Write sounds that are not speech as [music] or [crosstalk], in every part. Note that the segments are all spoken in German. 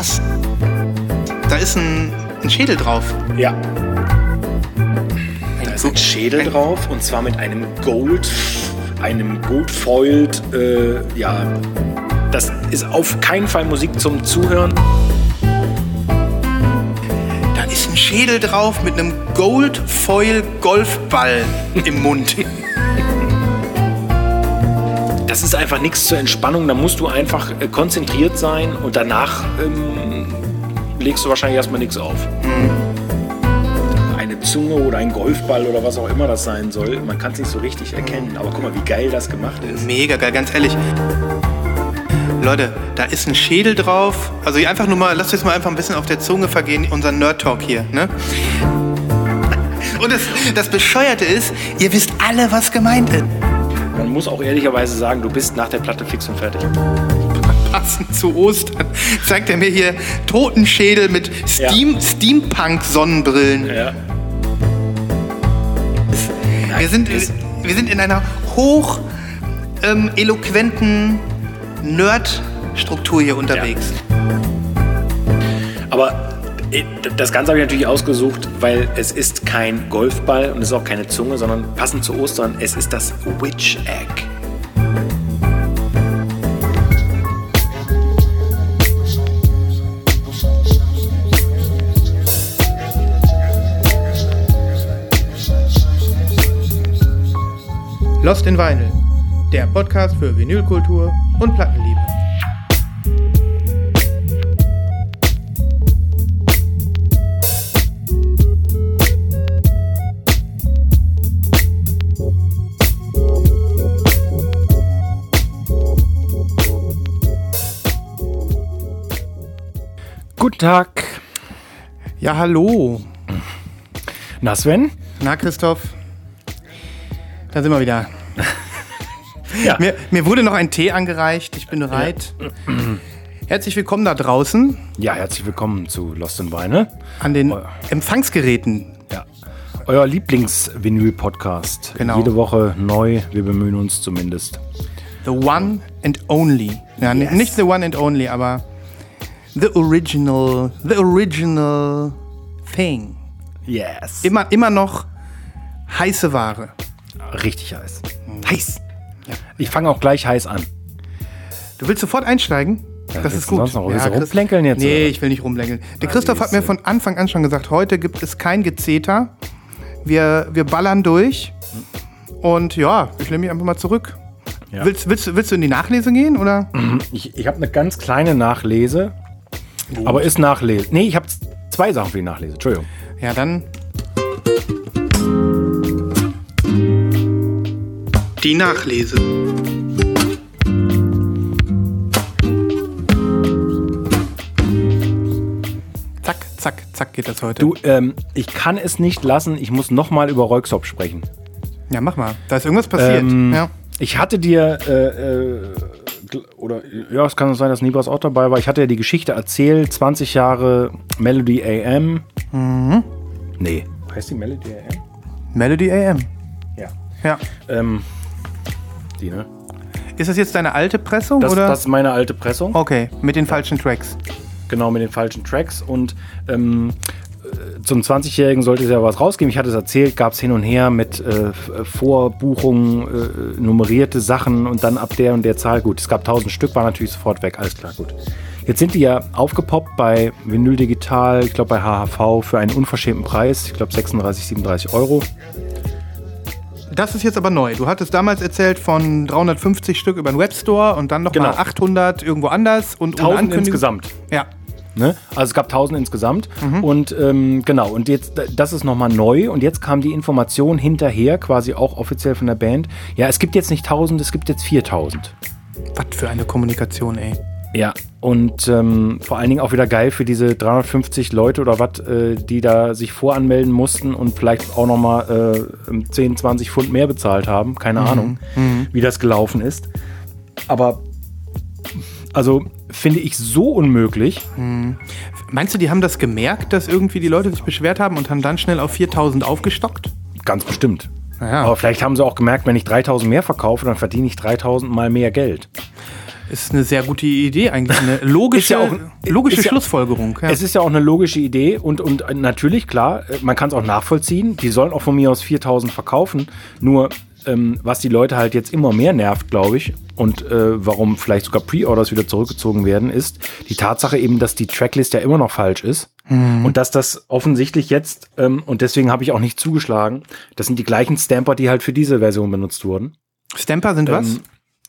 Was? Da ist ein, ein Schädel drauf. Ja. Da ist ein Schädel drauf und zwar mit einem Gold, einem Gold-foiled, äh, ja, das ist auf keinen Fall Musik zum Zuhören. Da ist ein Schädel drauf mit einem Gold Foil Golfball im Mund. [laughs] Das ist einfach nichts zur Entspannung, da musst du einfach äh, konzentriert sein und danach ähm, legst du wahrscheinlich erstmal nichts auf. Eine Zunge oder ein Golfball oder was auch immer das sein soll, man kann es nicht so richtig erkennen. Aber guck mal, wie geil das gemacht ist. Mega geil, ganz ehrlich. Leute, da ist ein Schädel drauf. Also einfach nur mal, lasst uns mal einfach ein bisschen auf der Zunge vergehen, unser Nerd Talk hier, ne? [laughs] Und das, das Bescheuerte ist, ihr wisst alle, was gemeint ist. Man muss auch ehrlicherweise sagen, du bist nach der Platte fix und fertig. Passend zu Ostern zeigt er mir hier Totenschädel mit Steam, Steampunk-Sonnenbrillen. Ja. Wir sind, wir sind in einer hoch ähm, eloquenten Nerd-Struktur hier unterwegs. Aber äh, das Ganze habe ich natürlich ausgesucht, weil es ist kein Golfball und es ist auch keine Zunge, sondern passend zu Ostern, es ist das Witch Egg. Lost in Vinyl, der Podcast für Vinylkultur und Plattenliebe. Guten Tag. Ja, hallo. Na Sven? Na, Christoph. Da sind wir wieder. [laughs] Ja. Mir, mir wurde noch ein Tee angereicht. Ich bin bereit. Herzlich willkommen da draußen Ja, herzlich willkommen zu Lost in Vinyl. an den Empfangsgeräten. Ja. Euer Lieblings-Vinyl-Podcast. Genau. Jede Woche neu. Wir bemühen uns zumindest. The one and only. Ja, Yes. nicht the one and only, aber the original, the original thing. Yes. Immer, immer noch heiße Ware. Richtig heiß. Heiß. Ich fange auch gleich heiß an. Du willst sofort einsteigen? das willst ist du gut. sonst noch? Chris- rumplänkeln jetzt, Nee, oder? ich will nicht rumplänkeln. Der Christoph hat mir von Anfang an schon gesagt, heute gibt es kein Gezeter. Wir, wir ballern durch. Und ja, ich lehne mich einfach mal zurück. Ja. Willst, willst, du- willst du in die Nachlese gehen? Oder? Ich, ich habe eine ganz kleine Nachlese. Aber ist Nachlese. Nee, ich habe zwei Sachen für die Nachlese. Entschuldigung. Ja, dann. Die Nachlese. Zack, zack, zack geht das heute. Du, ähm, ich kann es nicht lassen. Ich muss nochmal über Reuxop sprechen. Ja, mach mal. Da ist irgendwas passiert. Ähm, ja. Ich hatte dir, äh, äh, oder ja, es kann sein, dass Nibras auch dabei war. Ich hatte ja die Geschichte erzählt: 20 Jahre Melody AM. Mhm. Nee. Heißt die Melody AM? Melody AM. Ja. Ja. Ähm, die, ne? Ist das jetzt deine alte Pressung? Das, oder? das ist meine alte Pressung. okay, mit den falschen Tracks. Genau, mit den falschen Tracks. Und ähm, äh, zum 20-Jährigen sollte es ja was rausgeben. Ich hatte es erzählt, gab es hin und her mit äh, Vorbuchungen, äh, nummerierte Sachen und dann ab der und der Zahl. Gut, es gab 1000 Stück, war natürlich sofort weg. Alles klar, gut. Jetzt sind die ja aufgepoppt bei Vinyl Digital, ich glaube bei HHV für einen unverschämten Preis. Ich glaube 36, 37 Euro. Das ist jetzt aber neu. Du hattest damals erzählt von 350 Stück über den Webstore und dann nochmal Genau. 800 irgendwo anders und ohne 1000 Ankündigung. insgesamt. Ja. Ne? Also es gab 1000 insgesamt. Und ähm, genau, und jetzt, das ist nochmal neu. Und jetzt kam die Information hinterher, quasi auch offiziell von der Band. Ja, es gibt jetzt nicht 1000, es gibt jetzt 4000. Was für eine Kommunikation, ey. Ja, und ähm, vor allen Dingen auch wieder geil für diese 350 Leute oder was, äh, die da sich voranmelden mussten und vielleicht auch nochmal äh, 10, 20 Pfund mehr bezahlt haben. Keine Ahnung, wie das gelaufen ist. Aber also finde ich so unmöglich. Meinst du, die haben das gemerkt, dass irgendwie die Leute sich beschwert haben und haben dann schnell auf 4000 aufgestockt? Ganz bestimmt. Naja. Aber vielleicht haben sie auch gemerkt, wenn ich 3000 mehr verkaufe, dann verdiene ich 3000 mal mehr Geld. Ist eine sehr gute Idee eigentlich. Eine [laughs] logische, ja auch- logische ja- Schlussfolgerung. Ja. Es ist ja auch eine logische Idee und, und natürlich, klar, man kann es auch nachvollziehen. Die sollen auch von mir aus 4000 verkaufen. Nur, ähm, was die Leute halt jetzt immer mehr nervt, glaube ich, und äh, warum vielleicht sogar Pre-Orders wieder zurückgezogen werden, ist die Tatsache eben, dass die Tracklist ja immer noch falsch ist. Und dass das offensichtlich jetzt, ähm, und deswegen habe ich auch nicht zugeschlagen, das sind die gleichen Stamper, die halt für diese Version benutzt wurden. Stamper sind was? Ähm,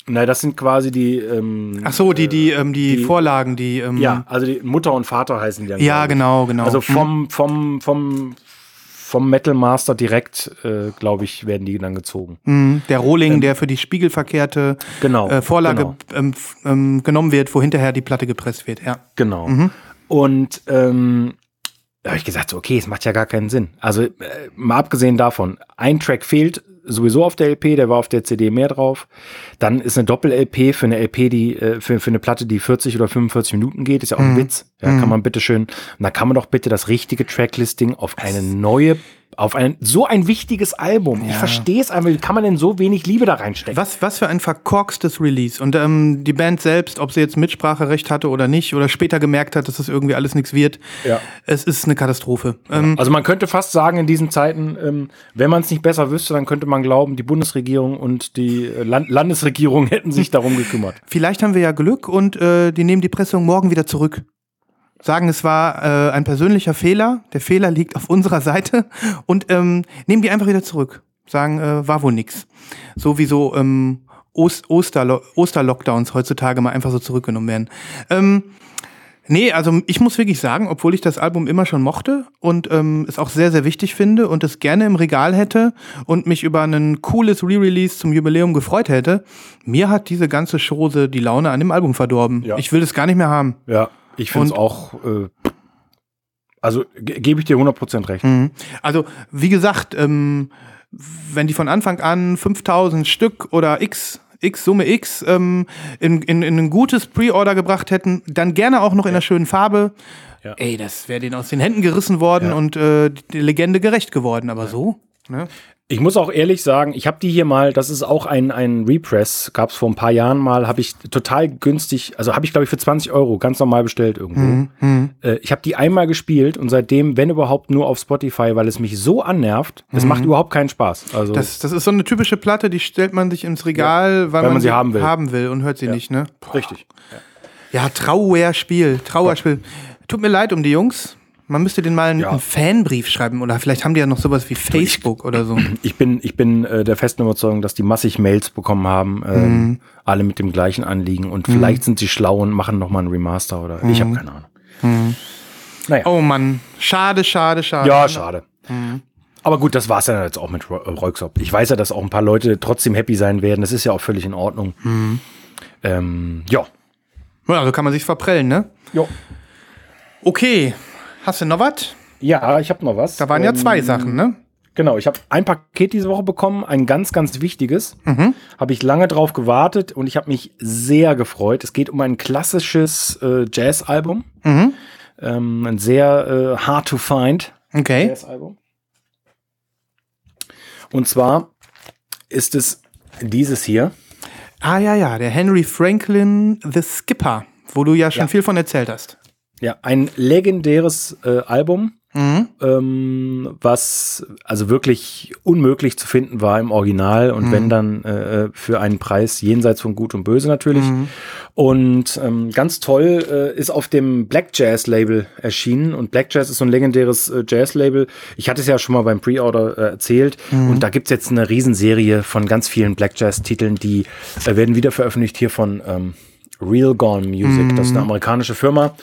Na, das sind quasi die. Ähm, Ach so, die, die, ähm, die, die- Vorlagen, die. Ähm, Ja, also die Mutter und Vater heißen die dann. Ja, genau, genau. Also Mhm. vom, vom, vom, vom Metal Master direkt, äh, glaube ich, werden die dann gezogen. Mhm. Der Rohling, der für die spiegelverkehrte Genau, äh, Vorlage genau. ähm, ähm, genommen wird, wo hinterher die Platte gepresst wird. Ja. Genau. Mhm. Und ähm, da habe ich gesagt, so, okay, es macht ja gar keinen Sinn. Also äh, mal abgesehen davon, ein Track fehlt sowieso auf der LP, der war auf der CD mehr drauf. Dann ist eine Doppel-LP für eine LP, die äh, für, für eine Platte, die 40 oder 45 Minuten geht, ist ja auch ein Witz. Ja, kann man bitte schön. Und da kann man doch bitte das richtige Tracklisting auf eine neue, auf ein so ein wichtiges Album. Ich verstehe es einfach. Wie kann man denn so wenig Liebe da reinstecken? Was, was für ein verkorkstes Release. Und ähm, die Band selbst, ob sie jetzt Mitspracherecht hatte oder nicht, oder später gemerkt hat, dass das irgendwie alles nichts wird, Ja. es ist eine Katastrophe. Ähm, Also man könnte fast sagen, in diesen Zeiten, ähm, wenn man es nicht besser wüsste, dann könnte man glauben, die Bundesregierung und die äh, Land Landesregierung [laughs] hätten sich darum gekümmert. vielleicht haben wir ja Glück und äh, die nehmen die Pressung morgen wieder zurück. Sagen, es war äh, ein persönlicher Fehler, der Fehler liegt auf unserer Seite und ähm, nehmen die einfach wieder zurück. Sagen, äh, war wohl nix. So wie so ähm, Ost Osterlo Osterlockdowns heutzutage mal einfach so zurückgenommen werden. Ähm, Nee, also ich muss wirklich sagen, obwohl ich das Album immer schon mochte und ähm, es auch sehr, sehr wichtig finde und es gerne im Regal hätte und mich über ein cooles Re-Release zum Jubiläum gefreut hätte, mir hat diese ganze Chose die Laune an dem Album verdorben. Ja. Ich will es gar nicht mehr haben. Ja, ich finde es auch. Äh, also ge gebe ich dir 100% recht. Mhm. Also, wie gesagt, ähm, wenn die von Anfang an 5000 Stück oder X, X, Summe X ähm, in, in, in ein gutes Pre-Order gebracht hätten, dann gerne auch noch in einer schönen Farbe. Ja. Ey, das wäre denen aus den Händen gerissen worden Ja. und äh, die Legende gerecht geworden. Aber so, ne? Ich muss auch ehrlich sagen, ich habe die hier mal, das ist auch ein, ein Repress, gab es vor ein paar Jahren mal, habe ich total günstig, also habe ich glaube ich für 20 Euro ganz normal bestellt irgendwo. Äh, ich habe die einmal gespielt und seitdem, wenn überhaupt, nur auf Spotify, weil es mich so annervt, es macht überhaupt keinen Spaß. Also Das, das ist so eine typische Platte, die stellt man sich ins Regal, weil, Weil man sie haben will. haben will und hört sie nicht, ne? richtig. Ja, Trauerspiel, Trauerspiel. Tut mir leid um die Jungs. Man müsste denen mal einen, Ja. einen Fanbrief schreiben oder vielleicht haben die ja noch sowas wie Facebook oder so. [clears throat] Ich bin, ich bin äh, der festen Überzeugung, dass die massig Mails bekommen haben, ähm, Mhm. alle mit dem gleichen Anliegen und vielleicht sind sie schlau und machen noch mal einen Remaster oder ich habe keine Ahnung. Naja. Mhm. Oh Mann, schade, schade, schade. Ja, schade. Mhm. Aber gut, das war's dann jetzt auch mit Ro- äh. Ich weiß ja, dass auch ein paar Leute trotzdem happy sein werden. Das ist ja auch völlig in Ordnung. Mhm. Ähm, ja. Ja, also kann man sich verprellen, ne? Jo. Okay, hast du noch was? Ja, ich habe noch was. Da waren ja Ähm, zwei Sachen, ne? Genau, ich habe ein Paket diese Woche bekommen, ein ganz, ganz wichtiges. Mhm. Habe ich lange drauf gewartet und ich habe mich sehr gefreut. Es geht um ein klassisches äh, Jazz-Album. Mhm. Ähm, ein sehr äh, hard to find Okay. Jazz-Album. Und zwar ist es dieses hier. Ah ja, ja, der Henry Franklin The Skipper, wo du ja schon Ja. viel von erzählt hast. Ja, ein legendäres äh, Album, Mhm. ähm, was also wirklich unmöglich zu finden war im Original und wenn dann äh, für einen Preis jenseits von Gut und Böse natürlich. Und ähm, ganz toll äh, ist auf dem Black Jazz Label erschienen und Black Jazz ist so ein legendäres äh, Jazz Label. Ich hatte es ja schon mal beim Pre-Order äh, erzählt und da gibt's jetzt eine Riesenserie von ganz vielen Black Jazz Titeln, die äh, werden wieder veröffentlicht hier von ähm, Real Gone Music. Das ist eine amerikanische Firma.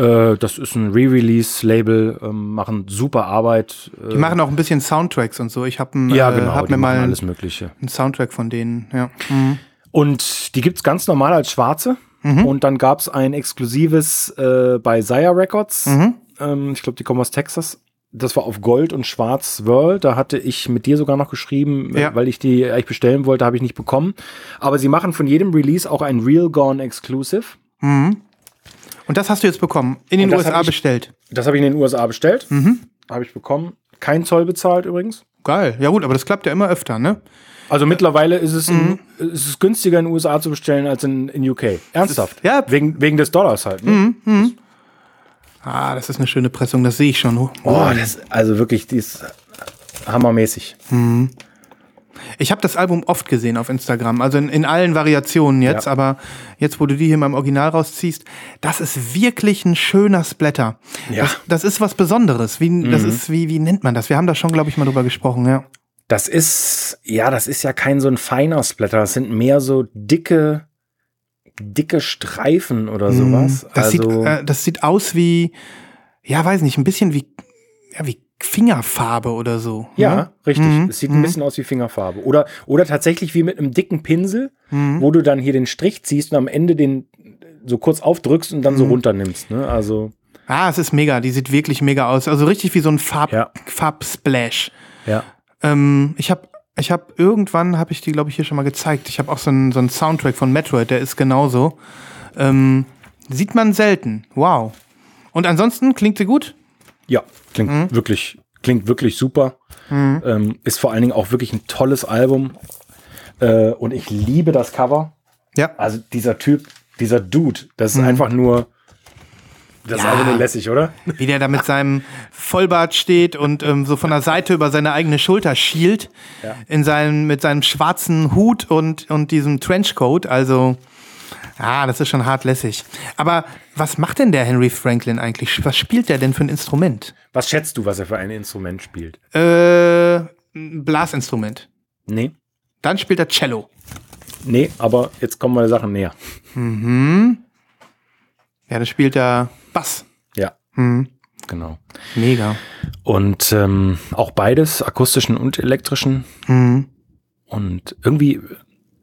Äh, das ist ein Re-Release-Label, ähm, machen super Arbeit. Äh, Die machen auch ein bisschen Soundtracks und so. Ich habe ja, äh, genau, hab mir mal alles Mögliche. einen Soundtrack von denen, ja. Mhm. Und die gibt's ganz normal als schwarze. Und dann gab's ein exklusives äh, bei Sire Records. Mhm. Ähm, ich glaube, die kommen aus Texas. Das war auf Gold und Schwarz World. Da hatte ich mit dir sogar noch geschrieben, Ja. weil ich die eigentlich bestellen wollte, habe ich nicht bekommen. Aber sie machen von jedem Release auch ein Real Gone Exclusive. Und das hast du jetzt bekommen, in den USA ich- bestellt. Das habe ich in den USA bestellt. Mhm. Habe ich bekommen. Kein Zoll bezahlt übrigens. Geil. Ja gut, aber das klappt ja immer öfter, ne? Also mittlerweile ist es Mhm. in, es ist günstiger in den USA zu bestellen als in, in UK. Ernsthaft. ja. Wegen, wegen des Dollars halt. Ne? Ah, das ist eine schöne Pressung, das sehe ich schon. Oh, das, also wirklich, die ist hammermäßig. Ich habe das Album oft gesehen auf Instagram, also in, in allen Variationen jetzt, Ja. aber jetzt, wo du die hier mal im Original rausziehst, das ist wirklich ein schöner Splatter. Ja. Das, das ist was Besonderes. Wie, Das ist, wie, wie nennt man das? Wir haben da schon, glaube ich, mal drüber gesprochen, ja. Das ist, ja, das ist ja kein so ein feiner Splatter. Das sind mehr so dicke, dicke Streifen oder sowas. Mhm. Das, also, sieht, äh, das sieht aus wie, ja, weiß nicht, ein bisschen wie, ja, wie Fingerfarbe oder so. ja, ne? richtig. Mhm. Es sieht ein bisschen aus wie Fingerfarbe. Oder, oder tatsächlich wie mit einem dicken Pinsel, Mhm. wo du dann hier den Strich ziehst und am Ende den so kurz aufdrückst und dann Mhm. so runternimmst. Ne? Also, Ah, es ist mega, die sieht wirklich mega aus. Also richtig wie so ein Farb, Ja. Farbsplash. ja. Ähm, ich habe ich hab irgendwann, habe ich die, glaube ich, hier schon mal gezeigt. Ich habe auch so einen, so einen Soundtrack von Metroid, der ist genauso. Ähm, sieht man selten. Wow. Und ansonsten klingt sie gut? Ja, klingt Mhm. wirklich, klingt wirklich super. Ähm, ist vor allen Dingen auch wirklich ein tolles Album. Äh, und ich liebe das Cover. Ja. Also dieser Typ, dieser Dude, das ist einfach nur. Das ist Ja. einfach nur lässig, oder? Wie der da mit seinem Vollbart steht und ähm, so von der Seite über seine eigene Schulter schielt. Ja. In seinem, mit seinem schwarzen Hut und, und diesem Trenchcoat. Also, ah, das ist schon hart lässig. Aber was macht denn der Henry Franklin eigentlich? Was spielt der denn für ein Instrument? Was schätzt du, was er für ein Instrument spielt? Äh, Blasinstrument. Nee. Dann spielt er Cello. Nee, aber jetzt kommen meine Sachen näher. Ja, dann spielt er Bass. Ja. Hm. Genau. Mega. Und ähm, auch beides, akustischen und elektrischen. Hm. Und irgendwie,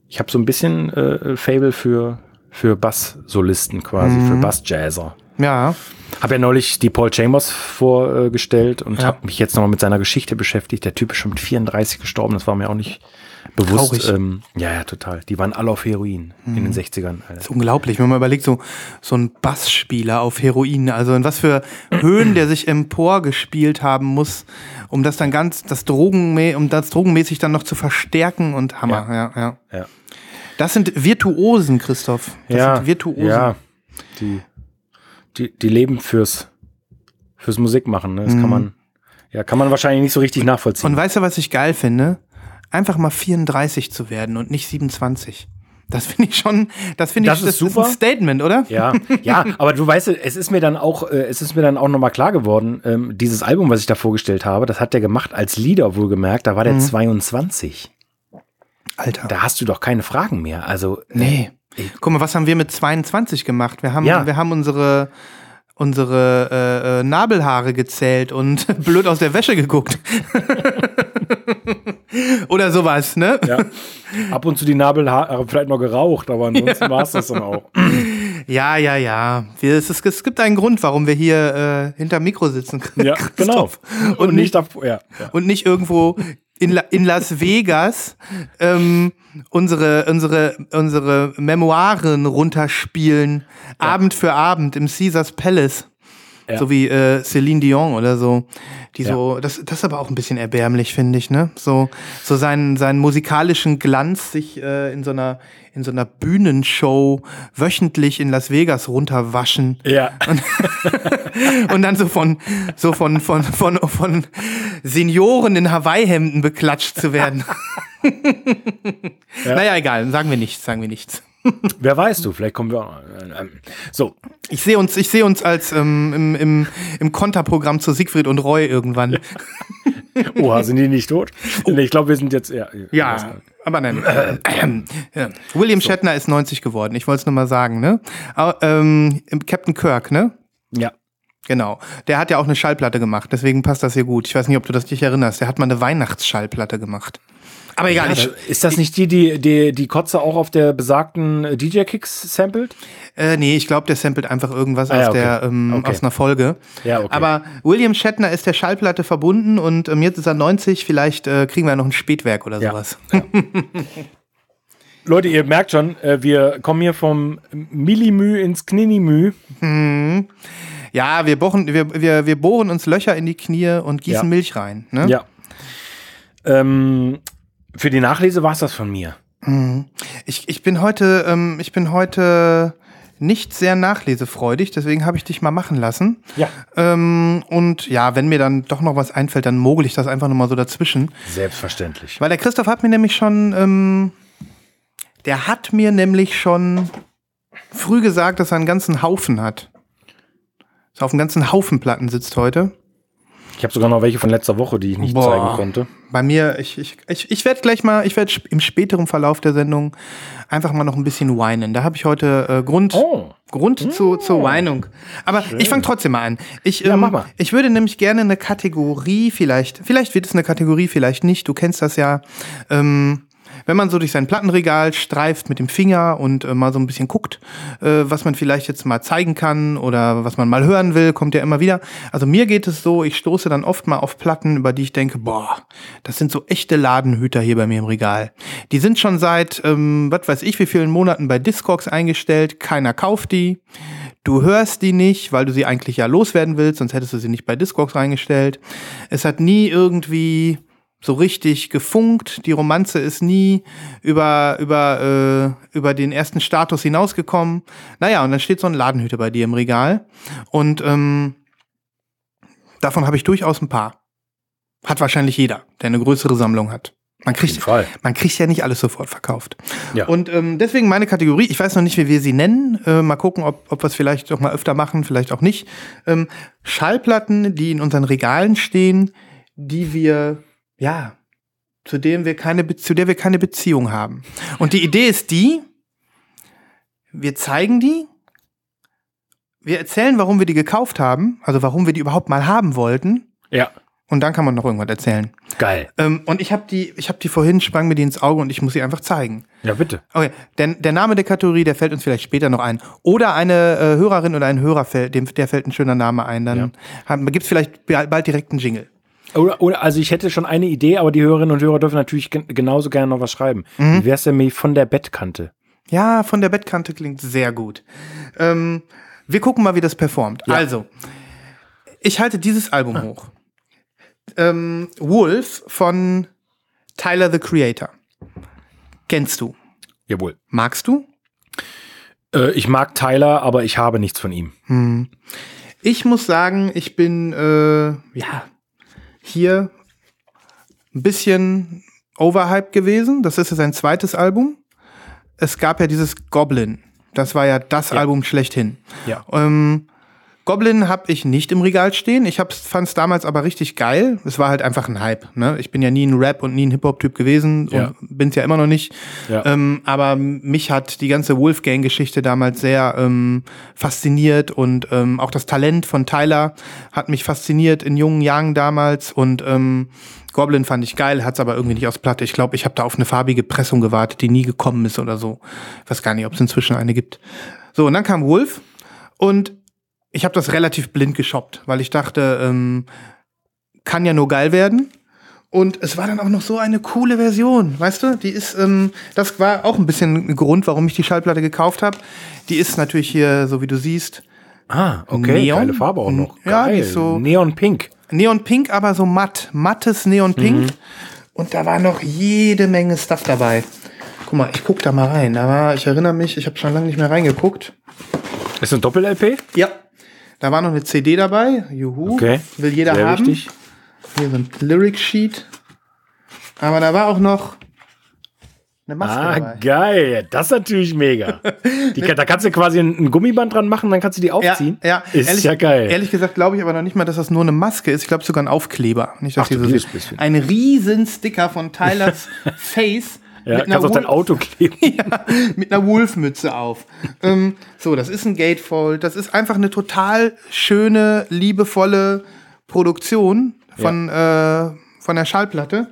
ich habe so ein bisschen äh, Fable für, für Bass-Solisten quasi, Mhm. für Bass-Jazzer. Ja. Habe ja neulich die Paul Chambers vorgestellt und Ja. habe mich jetzt nochmal mit seiner Geschichte beschäftigt. Der Typ ist schon mit 34 gestorben, das war mir auch nicht bewusst. Ähm, ja, ja, total. Die waren alle auf Heroin in den 60ern. Alter. ist unglaublich, wenn man überlegt, so, so ein Bassspieler auf Heroin, also in was für Höhen der sich emporgespielt haben muss, um das dann ganz, das Drogen, um das drogenmäßig dann noch zu verstärken und Hammer, ja, ja. Ja. Das sind Virtuosen, Christoph. Das ja, sind Virtuosen. ja. Die, die, die leben fürs, fürs Musikmachen. Ne? Das kann man, ja, kann man wahrscheinlich nicht so richtig nachvollziehen. Und weißt du, was ich geil finde? Einfach mal 34 zu werden und nicht 27. Das finde ich schon, das finde ich, Das ist super. ein Statement, oder? Ja, ja, [laughs] aber du weißt, es ist mir dann auch, äh, es ist mir dann auch nochmal klar geworden, ähm, dieses Album, was ich da vorgestellt habe, das hat der gemacht als Lieder wohlgemerkt, da war Mhm. der 22. Alter. Da hast du doch keine Fragen mehr. Also, Nee. Guck mal, was haben wir mit 22 gemacht? Wir haben, Ja. wir haben unsere, unsere äh, äh, Nabelhaare gezählt und [laughs] blöd aus der Wäsche geguckt. [laughs] Oder sowas, ne? ja, ab und zu die Nabelhaare vielleicht noch geraucht, aber ansonsten war es das dann auch. [clears throat] Ja, ja, ja. Es, ist, es gibt einen Grund, warum wir hier äh, hinterm Mikro sitzen. Ja, [laughs] genau. Christoph. Und, nicht, davor, ja. ja. und nicht irgendwo in, La in Las Vegas ähm, unsere, unsere, unsere Memoiren runterspielen, Abend für Abend im Caesars Palace. Ja. So wie äh, Celine Dion oder so. Die Ja. so, das, das ist aber auch ein bisschen erbärmlich, finde ich, ne? So, so seinen, seinen musikalischen Glanz sich äh, in so einer, in so einer Bühnenshow wöchentlich in Las Vegas runterwaschen Ja. und [laughs] dann so von, so von, von, von, von Senioren in Hawaii-Hemden beklatscht zu werden. [laughs] Naja, egal, sagen wir nichts, sagen wir nichts. Wer weiß du, vielleicht kommen wir auch. noch- ähm, So, Ich sehe uns, ich sehe uns als ähm, im, im, im Konterprogramm zu Siegfried und Roy irgendwann. [laughs] oha, sind die nicht tot? Nee, ich glaube, wir sind jetzt, ja. Ja, aber nein. Ja. William Shatner ist 90 geworden, ich wollte es nur mal sagen, ne? Au- ähm, Captain Kirk, ne? Ja. Genau. Der hat ja auch eine Schallplatte gemacht, deswegen passt das hier gut. Ich weiß nicht, ob du das dich erinnerst. Der hat mal eine Weihnachtsschallplatte gemacht. Aber egal, ich, Ist das nicht die, die, die, die Kotze auch auf der besagten äh, DJ-Kicks samplet? äh, nee, ich glaube, der samplet einfach irgendwas Ah, ja, aus, okay. der, ähm, Okay. aus einer Folge. Ja, okay. Aber William Shatner ist der Schallplatte verbunden und ähm, jetzt ist er 90. Vielleicht äh, kriegen wir noch ein Spätwerk oder Ja. sowas. [laughs] Leute, ihr merkt schon, äh, wir kommen hier vom Millimü ins Kninimü. Ja, wir bohren, wir, wir, wir bohren uns Löcher in die Knie und gießen Ja. Milch rein. Ne? Ja. Ähm, für die Nachlese war es das von mir. Ich, ich bin heute, ähm, ich bin heute nicht sehr nachlesefreudig, deswegen habe ich dich mal machen lassen. Ja. Ähm, und ja, wenn mir dann doch noch was einfällt, dann mogel ich das einfach nochmal so dazwischen. Selbstverständlich. Weil der Christoph hat mir nämlich schon, ähm, der hat mir nämlich schon früh gesagt, dass er einen ganzen Haufen hat. Dass er auf einem ganzen Haufen Platten sitzt heute. Ich habe sogar noch welche von letzter Woche, die ich nicht Boah. zeigen konnte. Bei mir, ich, ich, ich, ich werde gleich mal, ich werde im späteren Verlauf der Sendung einfach mal noch ein bisschen weinen. Da habe ich heute äh, Grund, Oh. Grund zu, zur Weinung. Aber ich fange trotzdem mal an. Ich, Ja, ähm, mach mal. ich würde nämlich gerne eine Kategorie, vielleicht, vielleicht wird es eine Kategorie, vielleicht nicht. Du kennst das ja. Ähm, wenn man so durch sein Plattenregal streift mit dem Finger und äh, mal so ein bisschen guckt, äh, was man vielleicht jetzt mal zeigen kann oder was man mal hören will, kommt ja immer wieder. Also mir geht es so, ich stoße dann oft mal auf Platten, über die ich denke, boah, das sind so echte Ladenhüter hier bei mir im Regal. Die sind schon seit, ähm, was weiß ich, wie vielen Monaten bei Discogs eingestellt, keiner kauft die. Du hörst die nicht, weil du sie eigentlich ja loswerden willst, sonst hättest du sie nicht bei Discogs reingestellt. Es hat nie irgendwie so richtig gefunkt. Die Romanze ist nie über, über, äh, über den ersten Status hinausgekommen. Naja, und dann steht so ein Ladenhüter bei dir im Regal. Und ähm, davon habe ich durchaus ein paar. Hat wahrscheinlich jeder, der eine größere Sammlung hat. Man kriegt, man kriegt ja nicht alles sofort verkauft. Ja. Und ähm, deswegen meine Kategorie, ich weiß noch nicht, wie wir sie nennen. Äh, mal gucken, ob, ob wir es vielleicht doch mal öfter machen, vielleicht auch nicht. Ähm, Schallplatten, die in unseren Regalen stehen, die wir, ja, zu dem wir keine, Be- zu der wir keine Beziehung haben. Und die Idee ist die, wir zeigen die, wir erzählen, warum wir die gekauft haben, also warum wir die überhaupt mal haben wollten. Ja. Und dann kann man noch irgendwas erzählen. Geil. Ähm, und ich habe die, ich habe die vorhin, sprang mir die ins Auge und ich muss sie einfach zeigen. Ja, bitte. Okay, denn der Name der Kategorie, der fällt uns vielleicht später noch ein. Oder eine äh, Hörerin oder ein Hörer, fällt, dem, der fällt ein schöner Name ein. Dann gibt es vielleicht bald bald direkt einen Jingle. Oder, oder, also ich hätte schon eine Idee, aber die Hörerinnen und Hörer dürfen natürlich gen genauso gerne noch was schreiben. Wie wär's denn mit von der Bettkante? Ja, von der Bettkante klingt sehr gut. Ähm, wir gucken mal, wie das performt. Ja. Also, ich halte dieses Album hoch. Ähm, Wolf von Tyler the Creator. Kennst du? Jawohl. Magst du? Äh, ich mag Tyler, aber ich habe nichts von ihm. Ich muss sagen, ich bin äh, ja hier ein bisschen overhyped gewesen. Das ist ja sein zweites Album. Es gab ja dieses Goblin. Das war ja das Ja. Album schlechthin. Ja. Ähm, Goblin habe ich nicht im Regal stehen. Ich fand es damals aber richtig geil. Es war halt einfach ein Hype. Ne? Ich bin ja nie ein Rap und nie ein Hip-Hop-Typ gewesen Ja. und bin es ja immer noch nicht. Ja. Ähm, aber mich hat die ganze Wolfgang-Geschichte damals sehr ähm, fasziniert und ähm, auch das Talent von Tyler hat mich fasziniert in jungen Jahren damals und ähm, Goblin fand ich geil, hat's aber irgendwie nicht aus Platte. Ich glaube, ich habe da auf eine farbige Pressung gewartet, die nie gekommen ist oder so. Ich weiß gar nicht, ob es inzwischen eine gibt. So, und dann kam Wolf und ich habe das relativ blind geshoppt, weil ich dachte, ähm, kann ja nur geil werden. Und es war dann auch noch so eine coole Version, weißt du? Die ist, ähm, das war auch ein bisschen ein Grund, warum ich die Schallplatte gekauft habe. Die ist natürlich hier, so wie du siehst, Ah, okay. Neon? Geile Farbe auch noch. Ja, Geil. so- Neon Pink. Neon Pink, aber so matt, mattes Neon Pink. Und da war noch jede Menge Stuff dabei. Guck mal, ich guck da mal rein. Da war, ich erinnere mich, ich habe schon lange nicht mehr reingeguckt. Ist ein Doppel-LP? Ja. Da war noch eine CD dabei. Juhu. Okay. Will jeder Sehr haben. wichtig. Hier so ein Lyric Sheet. Aber da war auch noch eine Maske Ah, dabei. geil. Das ist natürlich mega. [laughs] Die, da kannst du quasi ein, Gummiband dran machen, dann kannst du die aufziehen. Ja, ja. Ist ehrlich, ja geil. Ehrlich gesagt glaube ich aber noch nicht mal, dass das nur eine Maske ist. Ich glaube sogar ein Aufkleber. Nicht, dass Ach, du so. Ein riesen Sticker von Tylers [laughs] Face. Ja, mit einer kannst auf dein Wolf- Auto kleben. [laughs] ja, mit einer Wolfmütze auf. ähm, so, das ist ein Gatefold. Das ist einfach eine total schöne, liebevolle Produktion von, äh, von der Schallplatte.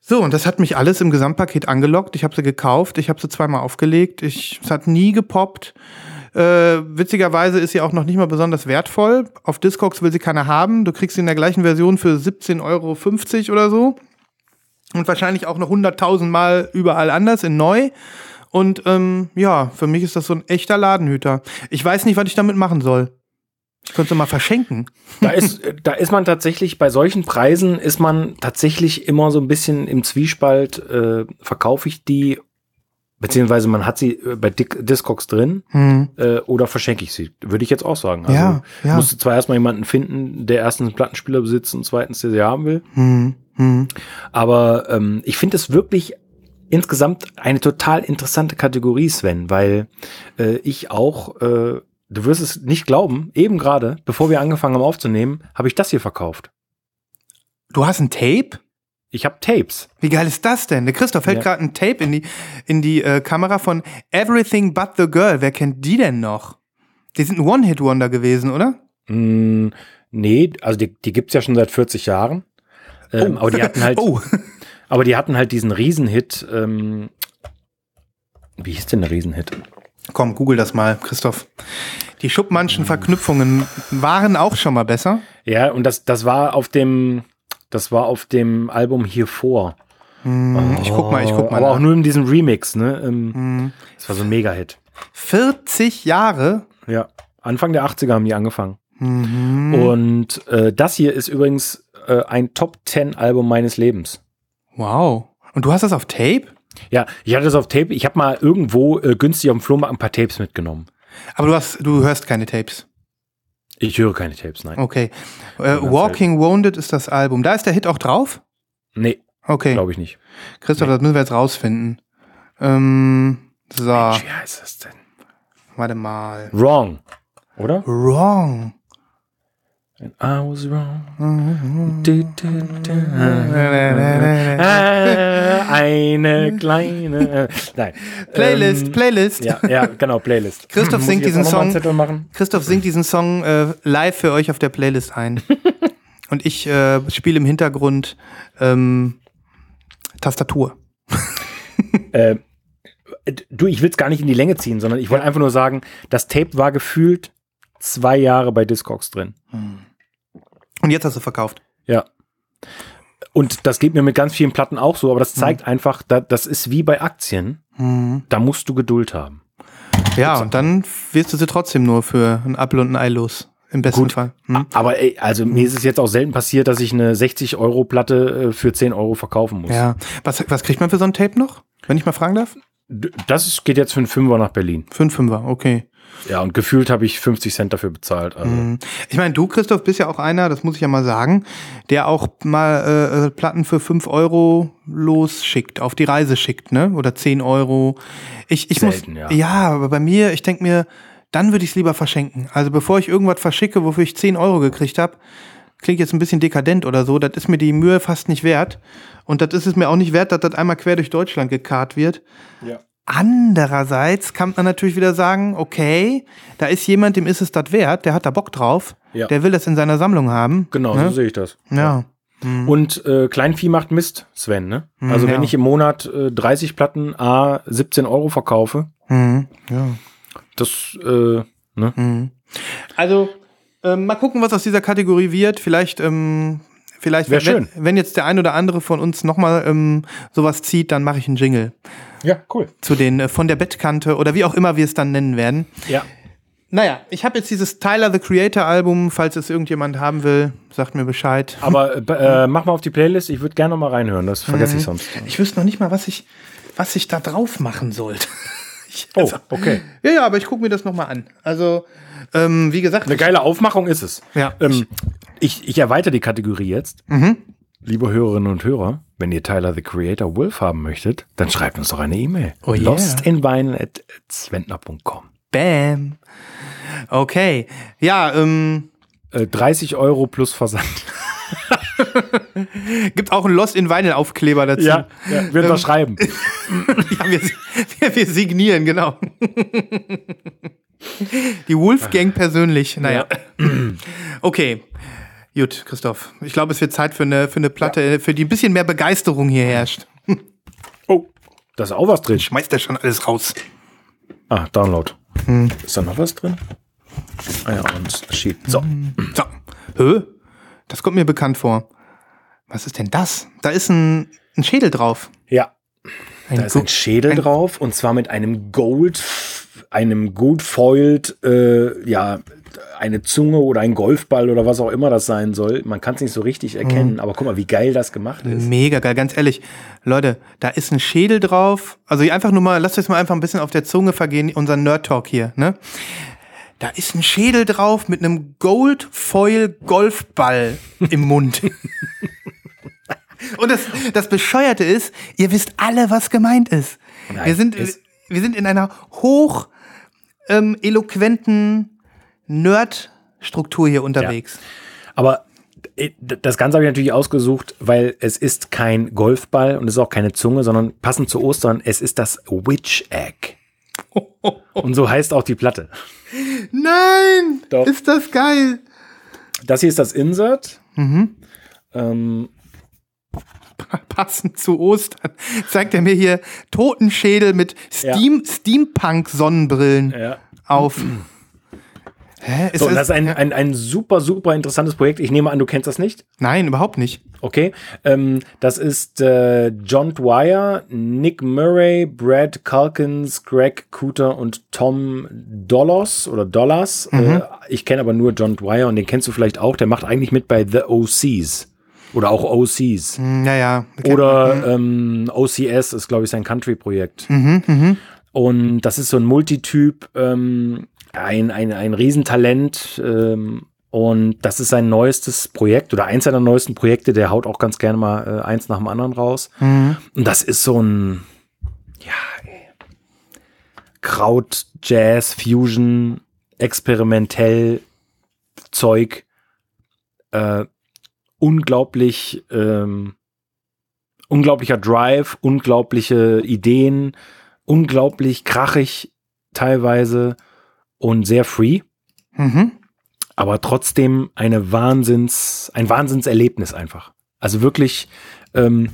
So, und das hat mich alles im Gesamtpaket angelockt. Ich habe sie gekauft, ich habe sie zweimal aufgelegt. Ich, es hat nie gepoppt. Äh, witzigerweise ist sie auch noch nicht mal besonders wertvoll. Auf Discogs will sie keiner haben. Du kriegst sie in der gleichen Version für 17,50 Euro oder so. Und wahrscheinlich auch noch 100.000 Mal überall anders in neu. Und ähm, ja, für mich ist das so ein echter Ladenhüter. Ich weiß nicht, was ich damit machen soll. Ich könnte es mal verschenken. Da ist, [laughs] da ist man tatsächlich, bei solchen Preisen ist man tatsächlich immer so ein bisschen im Zwiespalt, äh, verkaufe ich die, beziehungsweise man hat sie äh, bei Dick, Discogs drin Hm. äh, oder verschenke ich sie. Würde ich jetzt auch sagen. Also Ja, ja. musste zwar erstmal jemanden finden, der erstens einen Plattenspieler besitzt und zweitens der sie haben will. Hm. Hm. Aber ähm, ich finde es wirklich insgesamt eine total interessante Kategorie, Sven, weil äh, ich auch, äh, du wirst es nicht glauben, eben gerade, bevor wir angefangen haben aufzunehmen, habe ich das hier verkauft. Du hast ein Tape? Ich habe Tapes. Wie geil ist das denn? Der Christoph hält Ja. gerade ein Tape in die, in die äh, Kamera von Everything But the Girl. Wer kennt die denn noch? Die sind ein One-Hit-Wonder gewesen, oder? Mm, nee, also die, die gibt's ja schon seit 40 Jahren. Ähm, Aber die hatten halt, [laughs] Oh, aber die hatten halt diesen Riesenhit. Ähm, wie hieß denn der Riesenhit? komm, google das mal, Christoph. Die Schuppmannschen Verknüpfungen waren auch schon mal besser. Ja, und das, das war auf dem, das war auf dem Album hier vor. Hm, ich guck mal, ich guck mal. Aber auch nur in diesem Remix, ne? Ähm, Hm. Das war so ein Mega-Hit. 40 Jahre. Ja. Anfang der 80er haben die angefangen. Mhm. Und äh, das hier ist übrigens äh, ein Top 10 Album meines Lebens. Wow. Und du hast das auf Tape? Ja, ich hatte das auf Tape. Ich habe mal irgendwo äh, günstig auf dem Flohmarkt ein paar Tapes mitgenommen. Aber du hast, du hörst keine Tapes. Ich höre keine Tapes, nein. Okay. Äh, Walking Wounded ist das Album. Da ist der Hit auch drauf? Nee, Okay. glaube ich nicht. Christoph, das müssen wir jetzt rausfinden. Ähm, so, Wie heißt das denn? warte mal. Wrong, oder? Wrong. And I was wrong. Mhm. Ah, Eine kleine. Nein. Playlist, Ähm, Playlist. Ja, ja, genau, Playlist. Christoph singt diesen Song. Christoph singt diesen Song äh, live für euch auf der Playlist ein. [laughs] Und ich äh, spiele im Hintergrund ähm, Tastatur. [laughs] Äh, du, ich will es gar nicht in die Länge ziehen, sondern ich wollte einfach nur sagen, das Tape war gefühlt zwei Jahre bei Discogs drin. Und jetzt hast du verkauft. Ja. Und das geht mir mit ganz vielen Platten auch so, aber das zeigt einfach, da, das ist wie bei Aktien. Mhm. Da musst du Geduld haben. Ja, und dann wirst du sie trotzdem nur für ein Apfel und ein Ei los. Im besten Gut. Fall. Hm? Aber ey, also mir ist es jetzt auch selten passiert, dass ich eine 60-Euro-Platte äh, für 10 Euro verkaufen muss. Ja. Was, was kriegt man für so ein Tape noch? Wenn ich mal fragen darf? Das geht jetzt für einen Fünfer nach Berlin. Für einen Fünfer, okay. Ja, und gefühlt habe ich 50 Cent dafür bezahlt. Also. Mhm. Ich meine, du, Christoph, bist ja auch einer, das muss ich ja mal sagen, der auch mal äh, äh, Platten für 5 Euro losschickt, auf die Reise schickt, ne? Oder 10 Euro. Ich, ich Selten, muss, ja. ja, aber bei mir, ich denke mir, dann würde ich es lieber verschenken. Also bevor ich irgendwas verschicke, wofür ich 10 Euro gekriegt habe, klingt jetzt ein bisschen dekadent oder so, das ist mir die Mühe fast nicht wert. Und das ist es mir auch nicht wert, dass das einmal quer durch Deutschland gekarrt wird. Ja. Andererseits kann man natürlich wieder sagen, okay, da ist jemand, dem ist es das wert, der hat da Bock drauf, Ja. der will das in seiner Sammlung haben. Genau, ne? so sehe ich das. Ja. Und äh, Kleinvieh macht Mist, Sven, ne? Mhm, Also wenn ja. ich im Monat äh, 30 Platten A 17 Euro verkaufe, Mhm. ja. das, äh, ne? Mhm. Also, ähm, mal gucken, was aus dieser Kategorie wird. Vielleicht, ähm, vielleicht Wär wenn, schön. wenn jetzt der ein oder andere von uns nochmal ähm, sowas zieht, dann mache ich einen Jingle Ja, cool. zu den äh, von der Bettkante oder wie auch immer wir es dann nennen werden. Ja. Naja, ich habe jetzt dieses Tyler the Creator Album, falls es irgendjemand haben will, sagt mir Bescheid. Aber äh, äh, mach mal auf die Playlist, ich würde gerne noch mal reinhören, das vergesse Mhm. ich sonst. Ich wüsste noch nicht mal, was ich, was ich da drauf machen sollte. Ich, Oh, okay. Ja, ja, aber ich gucke mir das nochmal an. Also, ähm, wie gesagt, Eine geile Aufmachung ist es. Ja. Ähm, ich, ich erweitere die Kategorie jetzt. Mhm. Liebe Hörerinnen und Hörer, wenn ihr Tyler the Creator Wolf haben möchtet, dann schreibt uns doch eine E-Mail. Oh yeah. Lostinvinyl.zwentner.com Bam. Okay. Ja, ähm, äh, 30 Euro plus Versand. [laughs] gibt auch einen Lost in Vinyl Aufkleber dazu. ja wir unterschreiben. [laughs] Ja, wir, wir, wir signieren, genau. Die Wolfgang persönlich. Naja. Okay. Gut, Christoph. Ich glaube, es wird Zeit für eine, für eine Platte, für die ein bisschen mehr Begeisterung hier herrscht. Oh, da ist auch was drin. Schmeißt der schon alles raus. Ah, Download. Hm. Ist da noch was drin? Ah ja, und Sheet. So. So. Hö? Das kommt mir bekannt vor. Was ist denn das? Da ist ein, ein Schädel drauf. Ja, Ein da ist ein Schädel ein- drauf und zwar mit einem Gold, einem Gold foiled, äh, ja, eine Zunge oder ein Golfball oder was auch immer das sein soll. Man kann es nicht so richtig erkennen, Mhm. aber guck mal, wie geil das gemacht ist. Mega geil, ganz ehrlich. Leute, da ist ein Schädel drauf. Also einfach nur mal, lasst euch mal einfach ein bisschen auf der Zunge vergehen, unser Nerd-Talk hier, ne? Da ist ein Schädel drauf mit einem Gold-Foil-Golfball im Mund. Und das, das Bescheuerte ist, ihr wisst alle, was gemeint ist. Nein, wir, sind, ist- wir sind in einer hoch ähm, eloquenten Nerd-Struktur hier unterwegs. Aber äh, das Ganze habe ich natürlich ausgesucht, weil es ist kein Golfball und es ist auch keine Zunge, sondern passend zu Ostern, es ist das Witch Egg. Und so heißt auch die Platte. Nein! Doch. Ist das geil! Das hier ist das Insert. Mhm. Ähm, passend zu Ostern, zeigt er mir hier Totenschädel mit Steam, Steampunk-Sonnenbrillen ja. auf. Hä? Ist So, und das, ist ein, ein, ein super, super interessantes Projekt. Ich nehme an, du kennst das nicht. nein, überhaupt nicht. Okay. Ähm, das ist äh, John Dwyer, Nick Murray, Brad Calkins, Greg Cooter und Tom Dollars oder Dollars. Äh, ich kenne aber nur John Dwyer und den kennst du vielleicht auch. Der macht eigentlich mit bei The OCs. Oder auch OCs. Hm, Ja, ja. Okay. Oder ähm, OCS ist, glaube ich, sein Country-Projekt. Mhm, Und das ist so ein Multityp, ähm, ein, ein, ein Riesentalent. Ähm, und das ist sein neuestes Projekt oder eins seiner neuesten Projekte. Der haut auch ganz gerne mal äh, eins nach dem anderen raus. Mhm. Und das ist so ein, ja, Kraut, Jazz, Fusion, experimentell Zeug. Äh, unglaublich, ähm, unglaublicher Drive, unglaubliche Ideen, unglaublich krachig teilweise und sehr free, Mhm. aber trotzdem eine Wahnsinns, ein Wahnsinnserlebnis einfach. Also wirklich, ähm,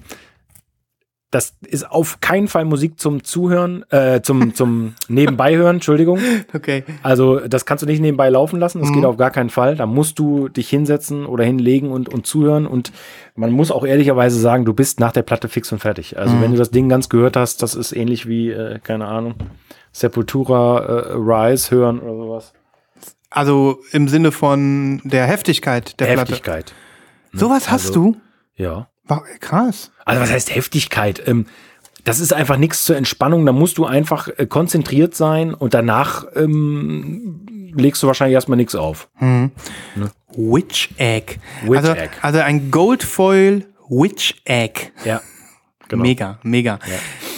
das ist auf keinen Fall Musik zum Zuhören, äh, zum, [laughs] zum Nebenbeihören, Entschuldigung. Okay. Also das kannst du nicht nebenbei laufen lassen, das Mhm. geht auf gar keinen Fall. Da musst du dich hinsetzen oder hinlegen und, und zuhören. Und man muss auch ehrlicherweise sagen, du bist nach der Platte fix und fertig. Also Mhm. wenn du das Ding ganz gehört hast, das ist ähnlich wie, äh, keine Ahnung, Sepultura äh, Rise hören oder sowas. Also im Sinne von der Heftigkeit der Platte. Heftigkeit. Sowas hast Also- du? Ja. War, krass. Also was heißt Heftigkeit? Ähm, das ist einfach nichts zur Entspannung. Da musst du einfach äh, konzentriert sein und danach ähm, legst du wahrscheinlich erstmal nichts auf. Witch Egg. Witch also, Egg. also ein Goldfoil Witch Egg. Ja. Genau. Mega, mega.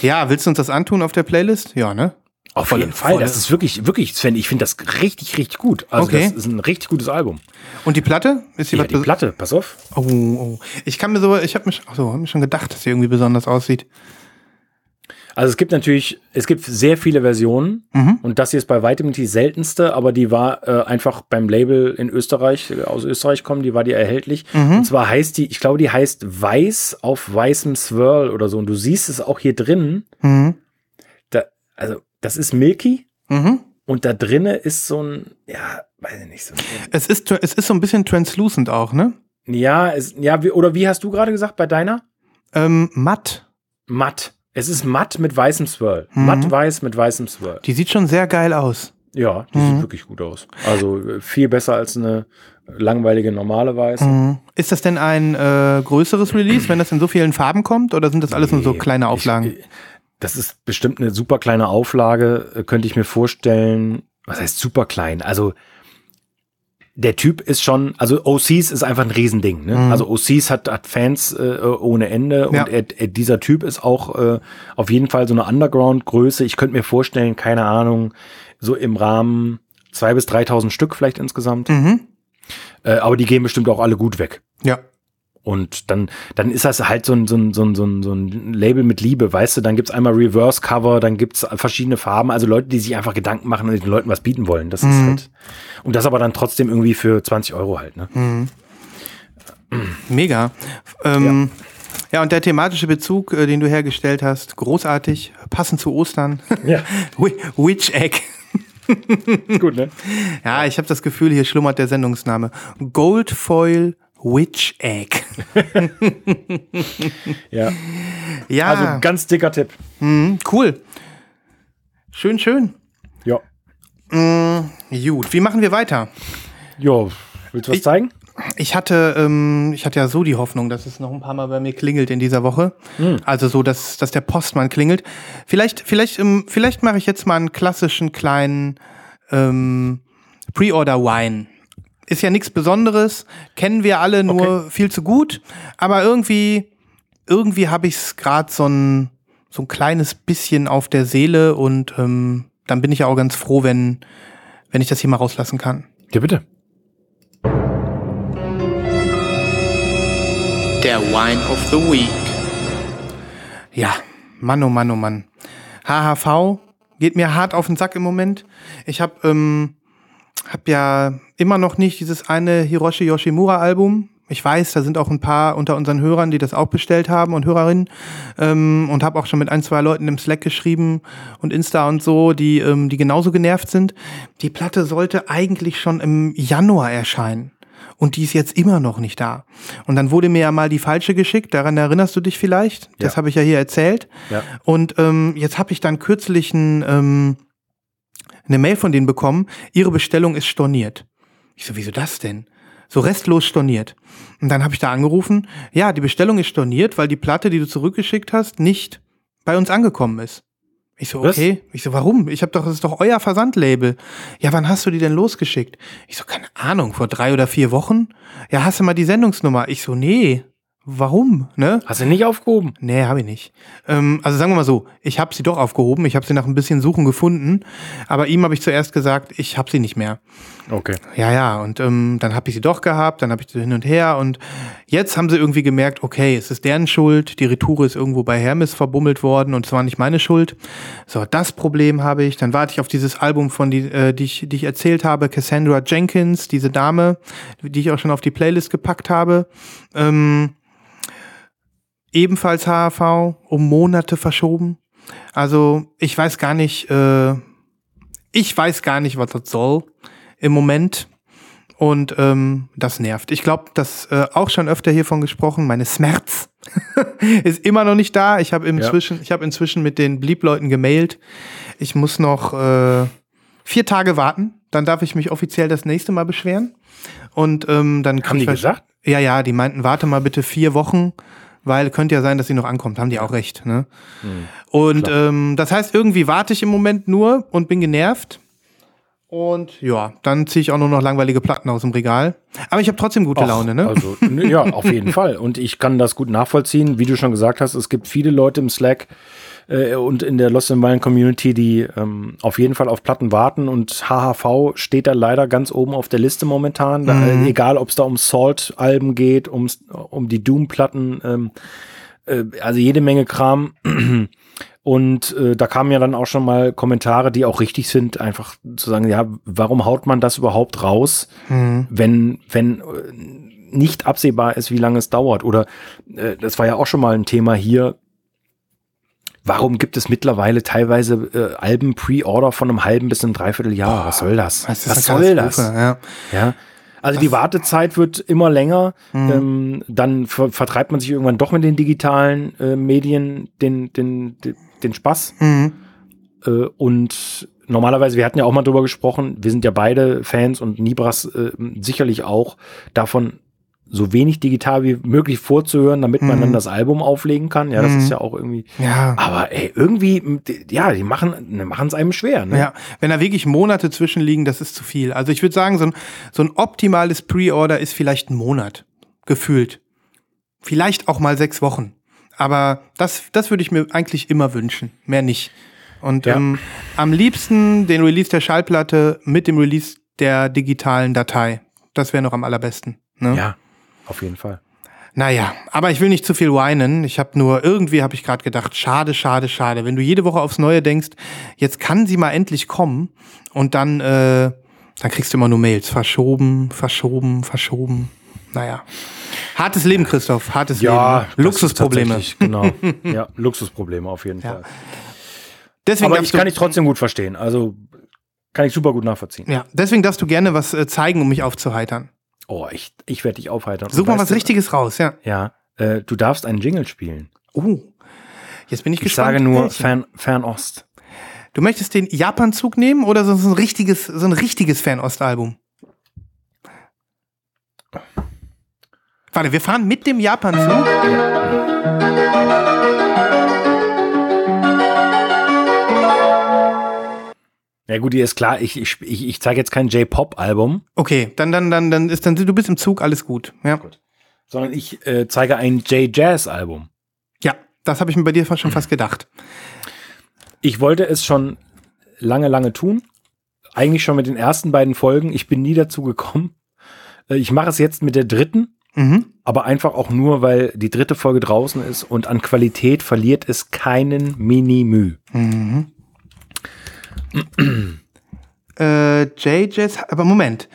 Ja. willst du uns das antun auf der Playlist? Ja, ne? Auf jeden Fall. volle- Das ist wirklich, wirklich, Sven, ich finde das richtig, richtig gut. Also Okay. das ist ein richtig gutes Album. Und die Platte? Ist die Ja, die Platte, pass auf. Oh, oh. Ich kann mir so, ich habe mich, ach so, hab mir schon gedacht, dass sie irgendwie besonders aussieht. Also es gibt natürlich, es gibt sehr viele Versionen Mhm. und das hier ist bei weitem die seltenste, aber die war äh, einfach beim Label in Österreich, aus Österreich kommen, die war die erhältlich. Mhm. Und zwar heißt die, ich glaube, die heißt Weiß auf weißem Swirl oder so. Und du siehst es auch hier drin. Mhm. Da, also das ist Milky Mhm. und da drinne ist so ein, ja, weiß ich nicht, so Es ist, es ist so ein bisschen translucent auch, ne? ja, es, ja, wie, oder wie hast du gerade gesagt bei deiner? Ähm, matt. Matt. Es ist matt mit weißem Swirl. Mhm. Matt weiß mit weißem Swirl. Die sieht schon sehr geil aus. Ja, die Mhm. sieht wirklich gut aus. Also äh, viel besser als eine langweilige normale Weiße. Mhm. Ist das denn ein äh, größeres Release, wenn das in so vielen Farben kommt? Oder sind das alles nur so Nee, kleine Auflagen? Ich, das ist bestimmt eine super kleine Auflage, äh, könnte ich mir vorstellen. Was heißt super klein? Also der Typ ist schon, also OCs ist einfach ein Riesending. Ne? Mhm. Also OCs hat, hat Fans äh, ohne Ende Ja. und er, er, dieser Typ ist auch äh, auf jeden Fall so eine Underground-Größe. Ich könnte mir vorstellen, keine Ahnung, so im Rahmen 2.000 bis 3.000 Stück vielleicht insgesamt. Mhm. Äh, aber die gehen bestimmt auch alle gut weg. Ja. Und dann, dann ist das halt so ein, so, ein, so, ein, so, ein, so ein Label mit Liebe, weißt du? Dann gibt's einmal Reverse-Cover, dann gibt's verschiedene Farben, also Leute, die sich einfach Gedanken machen und den Leuten was bieten wollen. Das ist Mhm. halt. Und das aber dann trotzdem irgendwie für 20 Euro halt, ne? Mega. Ähm, ja. und der thematische Bezug, äh, den du hergestellt hast, großartig, passend zu Ostern. Ja. [laughs] Wi- Witch Egg. Ist gut, ne? [laughs] Ja, ich habe das Gefühl, hier schlummert der Sendungsname. Goldfoil Witch Egg. [laughs] Ja. Ja, Also ganz dicker Tipp. mhm, cool. Schön, schön. Ja. Mm, gut, wie machen wir weiter? Jo, willst du was Ich- zeigen? Ich hatte, ähm, ich hatte ja so die Hoffnung, dass es noch ein paar Mal bei mir klingelt in dieser Woche. Also so, dass, dass der Postmann klingelt. Vielleicht, vielleicht, ähm, vielleicht mache ich jetzt mal einen klassischen kleinen ähm, Pre-Order-Wine. Ist ja nichts Besonderes, kennen wir alle nur viel zu gut, aber irgendwie, irgendwie habe ich es gerade so ein, so ein kleines bisschen auf der Seele und ähm, dann bin ich ja auch ganz froh, wenn, wenn ich das hier mal rauslassen kann. Ja, bitte. Der Wine of the Week. Ja, Mann, oh Mann, oh Mann. HHV geht mir hart auf den Sack im Moment. Ich habe ähm, hab ja immer noch nicht dieses eine Hiroshi Yoshimura Album. Ich weiß, da sind auch ein paar unter unseren Hörern, die das auch bestellt haben und Hörerinnen. Ähm, und habe auch schon mit ein, zwei Leuten im Slack geschrieben und Insta und so, die, ähm, die genauso genervt sind. Die Platte sollte eigentlich schon im Januar erscheinen und die ist jetzt immer noch nicht da. Und dann wurde mir ja mal die falsche geschickt, daran erinnerst du dich vielleicht? Das Ja. habe ich ja hier erzählt. Ja. Und ähm, jetzt habe ich dann kürzlich ein, ähm, eine Mail von denen bekommen, ihre Bestellung ist storniert. Ich so, wieso das denn? So restlos storniert. Und dann habe ich da angerufen, ja, die Bestellung ist storniert, weil die Platte, die du zurückgeschickt hast, nicht bei uns angekommen ist. Ich so, Was? okay. Ich so, warum? Ich habe doch, das ist doch euer Versandlabel. Ja, wann hast du die denn losgeschickt? Ich so, keine Ahnung, vor drei oder vier Wochen? Ja, hast du mal die Sendungsnummer? Ich so, nee. Warum? Ne? Hast du nicht aufgehoben? Nee, habe ich nicht. Ähm, also sagen wir mal so, ich habe sie doch aufgehoben, ich habe sie nach ein bisschen Suchen gefunden, aber ihm habe ich zuerst gesagt, ich habe sie nicht mehr. Okay. Ja, ja, und ähm, dann habe ich sie doch gehabt, dann habe ich sie hin und her und jetzt haben sie irgendwie gemerkt, okay, es ist deren Schuld, die Retoure ist irgendwo bei Hermes verbummelt worden und es war nicht meine Schuld. So, das Problem habe ich. Dann warte ich auf dieses Album von die, äh, die, ich, die ich erzählt habe, Cassandra Jenkins, diese Dame, die ich auch schon auf die Playlist gepackt habe. Ähm, ebenfalls HAV, um Monate verschoben. Also ich weiß gar nicht, äh, ich weiß gar nicht, was das soll im Moment. Und ähm, das nervt. Ich glaube, das äh, auch schon öfter hiervon gesprochen. Meine Schmerz [laughs] ist immer noch nicht da. Ich habe inzwischen, ich habe inzwischen mit den Bliebleuten gemailt. Ich muss noch äh, vier Tage warten. Dann darf ich mich offiziell das nächste Mal beschweren. Und ähm, dann Haben die gesagt? Ja, ja, die meinten, warte mal bitte vier Wochen, weil könnte ja sein, dass sie noch ankommt. Haben die auch recht. Ne? Und ähm, das heißt, irgendwie warte ich im Moment nur und bin genervt. Und ja, dann ziehe ich auch nur noch langweilige Platten aus dem Regal. Aber ich habe trotzdem gute Ach, Laune, ne? Also, ja, auf jeden [laughs] Fall. Und ich kann das gut nachvollziehen. Wie du schon gesagt hast, es gibt viele Leute im Slack äh, und in der Lost in Violin Community, die ähm, auf jeden Fall auf Platten warten. Und HHV steht da leider ganz oben auf der Liste momentan. Da, äh, egal, ob es da um Salt-Alben geht, ums, um die Doom-Platten, ähm, äh, also jede Menge Kram. [clears throat] Und äh, da kamen ja dann auch schon mal Kommentare, die auch richtig sind, einfach zu sagen, ja, warum haut man das überhaupt raus, wenn, wenn äh, nicht absehbar ist, wie lange es dauert? Oder äh, das war ja auch schon mal ein Thema hier. Warum gibt es mittlerweile teilweise äh, Alben Pre-Order von einem halben bis einem Dreivierteljahr? Was soll das? Das Was soll das? Ja. Ja. Also die Wartezeit wird immer länger. Ähm, dann ver vertreibt man sich irgendwann doch mit den digitalen äh, Medien den, den, den, den Spaß. Mhm. Äh, und normalerweise, wir hatten ja auch mal drüber gesprochen, wir sind ja beide Fans und Nibras äh, sicherlich auch davon, so wenig digital wie möglich vorzuhören, damit man dann das Album auflegen kann. Ja, das ist ja auch irgendwie. Ja. Aber ey, irgendwie, ja, die machen machen es einem schwer. Ne? Ja, wenn da wirklich Monate zwischenliegen, das ist zu viel. Also ich würde sagen, so ein, so ein optimales Pre-Order ist vielleicht ein Monat, gefühlt. Vielleicht auch mal sechs Wochen. Aber das, das würde ich mir eigentlich immer wünschen, mehr nicht. Und Ja. ähm, am liebsten den Release der Schallplatte mit dem Release der digitalen Datei. Das wäre noch am allerbesten. Ne? ja, auf jeden Fall. Naja, aber ich will nicht zu viel weinen. Ich habe nur, irgendwie habe ich gerade gedacht, schade, schade, schade. Wenn du jede Woche aufs Neue denkst, jetzt kann sie mal endlich kommen und dann, äh, dann kriegst du immer nur Mails. Verschoben, verschoben, verschoben. Naja. Hartes Leben, Christoph, hartes Ja, Leben. Luxusprobleme. Genau. [laughs] Ja, Luxusprobleme auf jeden Ja. Fall. Deswegen Aber darfst ich kann du, ich trotzdem gut verstehen. Also kann ich super gut nachvollziehen. ja, deswegen darfst du gerne was äh, zeigen, um mich aufzuheitern. Oh, ich, ich werde dich aufheitern. Such mal was du- Richtiges raus, ja. Ja, äh, du darfst einen Jingle spielen. Uh, jetzt bin ich Ich gespannt. sage nur. Fern, Fernost. Du möchtest den Japan-Zug nehmen oder so so ein richtiges, so ein richtiges Fernost-Album? Warte, wir fahren mit dem Japan-Zug. Ja gut, dir ist klar, ich, ich, ich, ich zeige jetzt kein J-Pop-Album, Okay, dann, dann, dann, dann ist dann, du bist im Zug, alles gut. Ja, sondern ich äh, zeige ein J-Jazz-Album. ja das habe ich mir bei dir schon fast gedacht. Ich wollte es schon lange, lange tun. Eigentlich schon mit den ersten beiden Folgen. Ich bin nie dazu gekommen. Äh, Ich mache es jetzt mit der dritten, Mhm. aber einfach auch nur, weil die dritte Folge draußen ist und an Qualität verliert es keinen Mini-Müh. Mhm. [clears throat] äh, J-Jazz, aber Moment.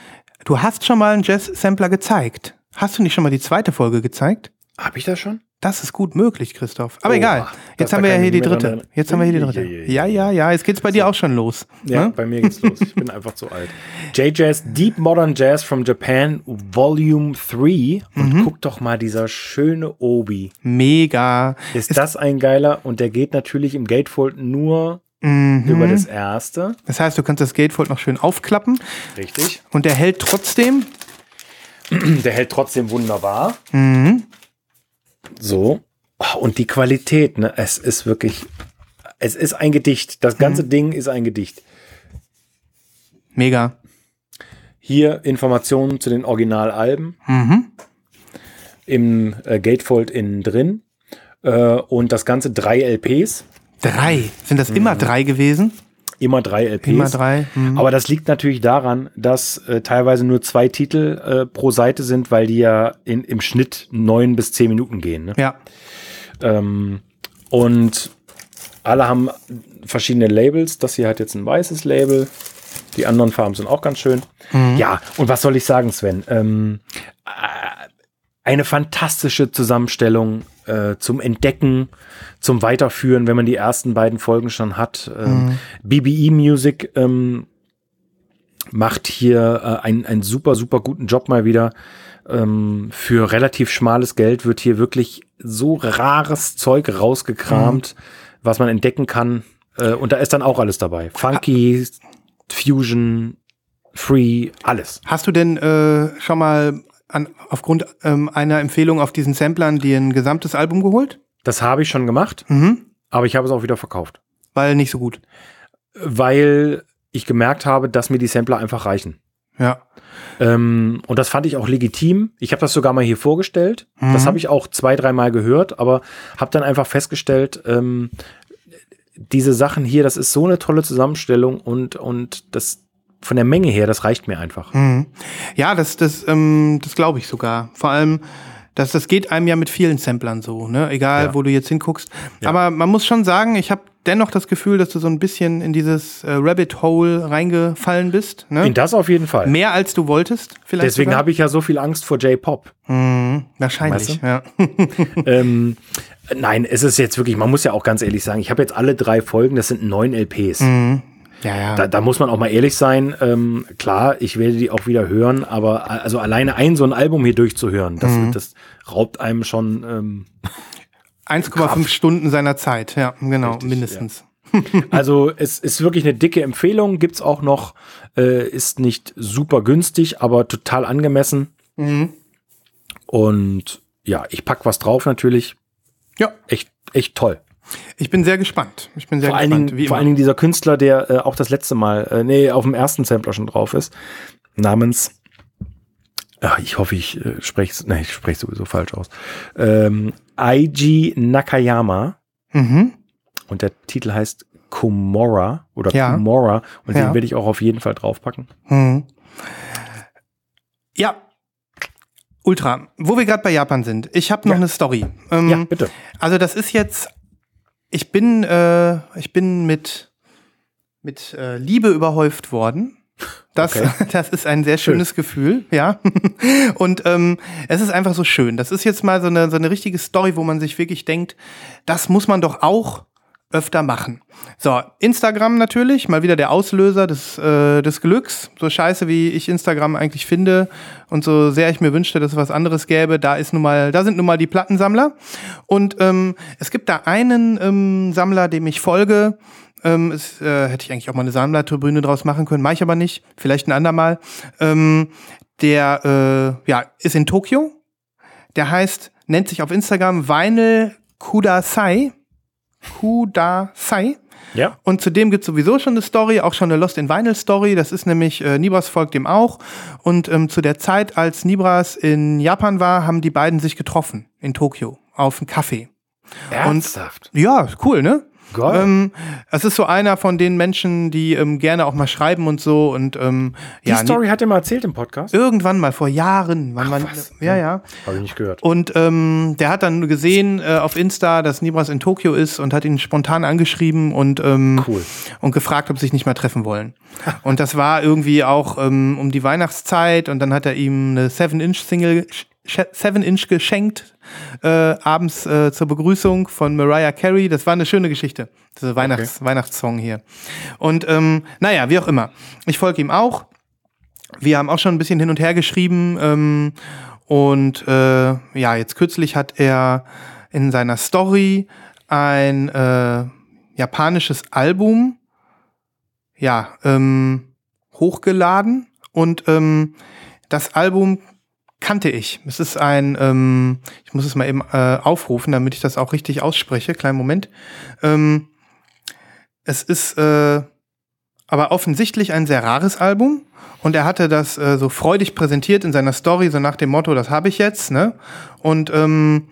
Du hast schon mal einen Jazz-Sampler gezeigt. Hast du nicht schon mal die zweite Folge gezeigt? Habe ich das schon? Das ist gut möglich, Christoph. Aber Oh, egal. Jetzt haben wir ja hier die dritte. Jetzt haben wir hier die dritte. Ja, ja, ja. Jetzt geht's bei dir auch schon los. Ja, Ne? bei mir geht's los. Ich bin einfach zu alt. J-Jazz Deep Modern Jazz from Japan Volume 3. Und Mhm. guck doch mal, dieser schöne Obi. Mega. Ist, das ein geiler? Und der geht natürlich im Gatefold nur Mhm. über das erste. Das heißt, du kannst das Gatefold noch schön aufklappen Richtig. und der hält trotzdem. [clears throat] Der hält trotzdem wunderbar. Mhm. So. Und die Qualität, ne? Es ist wirklich. Es ist ein Gedicht. Das Mhm. ganze Ding ist ein Gedicht. Mega. Hier Informationen zu den Originalalben. Mhm. Im äh, Gatefold innen drin. Äh, und das Ganze drei LPs. Drei. Sind das immer drei gewesen? Immer drei LPs. Immer drei. Mhm. Aber das liegt natürlich daran, dass äh, teilweise nur zwei Titel äh, pro Seite sind, weil die ja in, im Schnitt neun bis zehn Minuten gehen. Ne? Ja. Ähm, und alle haben verschiedene Labels. Das hier hat jetzt ein weißes Label. Die anderen Farben sind auch ganz schön. Ja, und was soll ich sagen, Sven? Ähm, äh, eine fantastische Zusammenstellung äh, zum Entdecken, zum Weiterführen, wenn man die ersten beiden Folgen schon hat. Ähm, BBE Music ähm, macht hier äh, einen, einen super, super guten Job mal wieder. Ähm, für relativ schmales Geld wird hier wirklich so rares Zeug rausgekramt, was man entdecken kann. Äh, und da ist dann auch alles dabei. Funky, Fusion, Free, alles. Hast du denn äh, schon mal an, aufgrund ähm, einer Empfehlung auf diesen Samplern dir ein gesamtes Album geholt? Das habe ich schon gemacht, Mhm. aber ich habe es auch wieder verkauft. Weil nicht so gut. Weil ich gemerkt habe, dass mir die Sampler einfach reichen. Ja. Ähm, und das fand ich auch legitim. Ich habe das sogar mal hier vorgestellt. Das habe ich auch zwei, dreimal gehört, aber habe dann einfach festgestellt, ähm, diese Sachen hier, das ist so eine tolle Zusammenstellung und, und das von der Menge her, das reicht mir einfach. Mhm. Ja, das, das, ähm, das glaube ich sogar. Vor allem, das, das geht einem ja mit vielen Samplern so, ne? Egal, Ja. wo du jetzt hinguckst. Aber man muss schon sagen, ich habe dennoch das Gefühl, dass du so ein bisschen in dieses äh, Rabbit Hole reingefallen bist. Ne? In das auf jeden Fall. Mehr als du wolltest, vielleicht. Deswegen habe ich ja so viel Angst vor J-Pop. Mhm, wahrscheinlich, Weißt du? ja. [laughs] [laughs] ähm, nein, es ist jetzt wirklich, man muss ja auch ganz ehrlich sagen, ich habe jetzt alle drei Folgen, das sind neun LPs. Ja, ja. Da, da muss man auch mal ehrlich sein. Ähm, klar, ich werde die auch wieder hören, aber also alleine ein so ein Album hier durchzuhören, das, Mhm. das raubt einem schon. Ähm, [laughs] 1,5 Stunden seiner Zeit, ja, genau, Richtig, mindestens. [laughs] [laughs] also es ist wirklich eine dicke Empfehlung, gibt's auch noch, äh, ist nicht super günstig, aber total angemessen. Mhm. Und ja, ich pack was drauf natürlich. Ja, Echt, echt toll. Ich bin sehr gespannt. Ich bin sehr Vor allen, gespannt. Dingen, wie vor allen Dingen dieser Künstler, der äh, auch das letzte Mal, äh, nee, auf dem ersten Sampler schon drauf ist, namens, ach, ich hoffe, ich äh, spreche nee, ich spreche sowieso falsch aus, ähm, Eiji Nakayama Mhm. und der Titel heißt Komora oder Ja. Komora und Ja. den werde ich auch auf jeden Fall draufpacken. Mhm. Ja. Ultra. Wo wir gerade bei Japan sind. Ich habe noch Ja. eine Story. Ähm, Ja, bitte. Also das ist jetzt. Ich bin, äh, ich bin mit mit äh, Liebe überhäuft worden. Das, Okay. [laughs] das ist ein sehr schönes Gefühl, ja. [laughs] Und ähm, es ist einfach so schön. Das ist jetzt mal so eine, so eine richtige Story, wo man sich wirklich denkt, das muss man doch auch öfter machen. So, Instagram natürlich, mal wieder der Auslöser des, äh, des Glücks. So scheiße, wie ich Instagram eigentlich finde und so sehr ich mir wünschte, dass es was anderes gäbe, da ist nun mal, da sind nun mal die Plattensammler. Und ähm, es gibt da einen ähm, Sammler, dem ich folge, Ähm, es, äh, hätte ich eigentlich auch mal eine Sammlertribüne draus machen können, mache ich aber nicht. Vielleicht ein andermal. Ähm, der äh, ja, ist in Tokio. Der heißt, nennt sich auf Instagram Vinyl Kudasai. Kudasai. Ja. Und zudem gibt es sowieso schon eine Story, auch schon eine Lost in Vinyl Story. Das ist nämlich, äh, Nibras folgt dem auch. Und ähm, zu der Zeit, als Nibras in Japan war, haben die beiden sich getroffen in Tokio auf einen Kaffee. Ernsthaft? Ja, cool, ne? Geil. Ähm, es ist so einer von den Menschen, die ähm, gerne auch mal schreiben und so und ähm, Die ja, Story hat er mal erzählt im Podcast? irgendwann mal vor Jahren, wann man, was? ja, ja. Habe ich nicht gehört. Und ähm, der hat dann gesehen äh, auf Insta, dass Nibras in Tokio ist und hat ihn spontan angeschrieben und ähm, Cool. und gefragt, ob sie sich nicht mal treffen wollen. [laughs] und das war irgendwie auch ähm, um die Weihnachtszeit und dann hat er ihm eine 7-Inch-Single 7-Inch geschenkt, äh, abends äh, zur Begrüßung von Mariah Carey. Das war eine schöne Geschichte, diese Weihnachts Weihnachtssong hier. Und ähm, naja, wie auch immer. Ich folge ihm auch. Wir haben auch schon ein bisschen hin und her geschrieben. Ähm, und äh, ja, jetzt kürzlich hat er in seiner Story ein äh, japanisches Album ja, ähm, hochgeladen. Und ähm, das Album kannte ich. Es ist ein, ähm, ich muss es mal eben äh, aufrufen, damit ich das auch richtig ausspreche. Kleinen Moment. Ähm, es ist äh, aber offensichtlich ein sehr rares Album. Und er hatte das äh, so freudig präsentiert in seiner Story, so nach dem Motto, das habe ich jetzt, ne? Und ähm,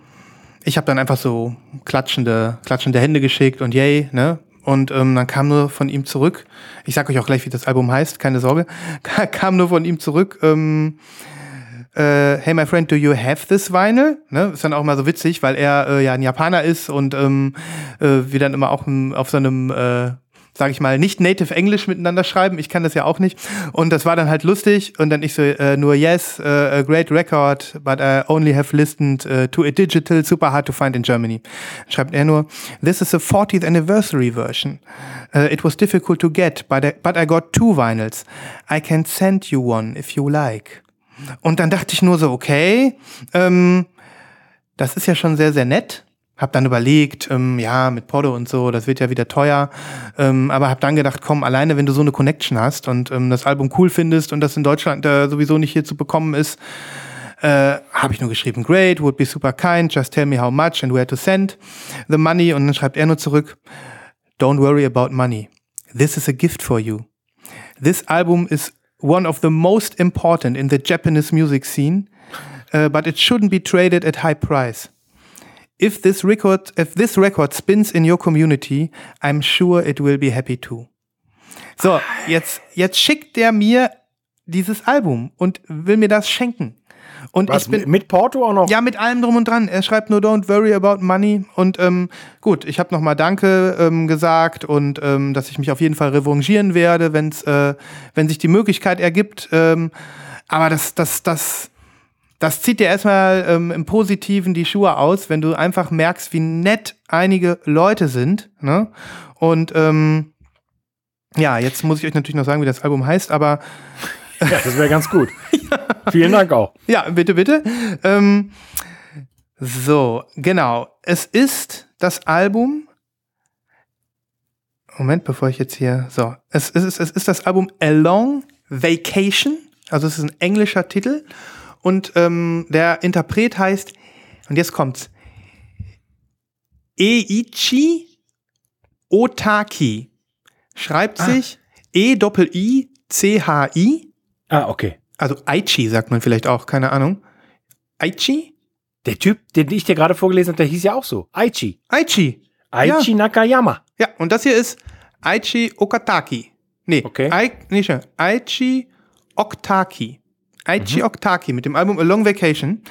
ich habe dann einfach so klatschende, klatschende Hände geschickt und yay, ne? Und ähm, dann kam nur von ihm zurück, ich sag euch auch gleich, wie das Album heißt, keine Sorge, [laughs] kam nur von ihm zurück, ähm, äh, hey my friend, do you have this vinyl? Ne? Ist dann auch mal so witzig, weil er äh, ja ein Japaner ist und ähm, äh, wir dann immer auch m, auf so einem, äh, sag ich mal, nicht native Englisch miteinander schreiben. Ich kann das ja auch nicht. Und das war dann halt lustig. Und dann ich so, äh, nur yes, uh, a great record, but I only have listened uh, to a digital, super hard to find in Germany. Schreibt er nur, this is the 40th anniversary version. Uh, it was difficult to get, but I, but I got two vinyls. I can send you one if you like. Und dann dachte ich nur so, okay, ähm, das ist ja schon sehr, sehr nett. Hab dann überlegt, ähm, ja, mit Porto und so, das wird ja wieder teuer. Ähm, aber hab dann gedacht, komm, alleine wenn du so eine Connection hast und ähm, das Album cool findest und das in Deutschland äh, sowieso nicht hier zu bekommen ist, äh, habe ich nur geschrieben, great, would be super kind, just tell me how much and where to send the money. Und dann schreibt er nur zurück, don't worry about money. This is a gift for you. This album is one of the most important in the Japanese music scene, uh, but it shouldn't be traded at high price. If this record, if this record spins in your community, I'm sure it will be happy too. So, jetzt, jetzt schickt der mir dieses Album und will mir das schenken. Und Was, ich bin, mit Porto auch noch? ja, mit allem drum und dran. Er schreibt nur Don't worry about money. Und ähm, gut, ich habe nochmal Danke ähm, gesagt und ähm, dass ich mich auf jeden Fall revanchieren werde, wenn's, äh, wenn sich die Möglichkeit ergibt. Ähm, aber das, das, das, das zieht dir erstmal ähm, im Positiven die Schuhe aus, wenn du einfach merkst, wie nett einige Leute sind. Ne? Und ähm, ja, jetzt muss ich euch natürlich noch sagen, wie das Album heißt, aber Ja, das wäre ganz gut. [laughs] Vielen Dank auch. Ja, bitte, bitte. Ähm, so, genau. Es ist das Album. Moment, bevor ich jetzt hier. So, es ist, es ist das Album A Long Vacation. Also, es ist ein englischer Titel. Und ähm, der Interpret heißt, und jetzt kommt's: Eiichi Otaki. Schreibt sich E-I-I-C-H-I. Ah, okay. Also Aichi sagt man vielleicht auch, keine Ahnung. Aichi? Der Typ, den ich dir gerade vorgelesen habe, der hieß ja auch so. Aichi. Aichi. Aichi Nakayama. Ja, und das hier ist Aichi Okataki. Nee, Okay. Ai, nee, schon. Aichi Oktaki. Aichi Oktaki mit dem Album A Long Vacation.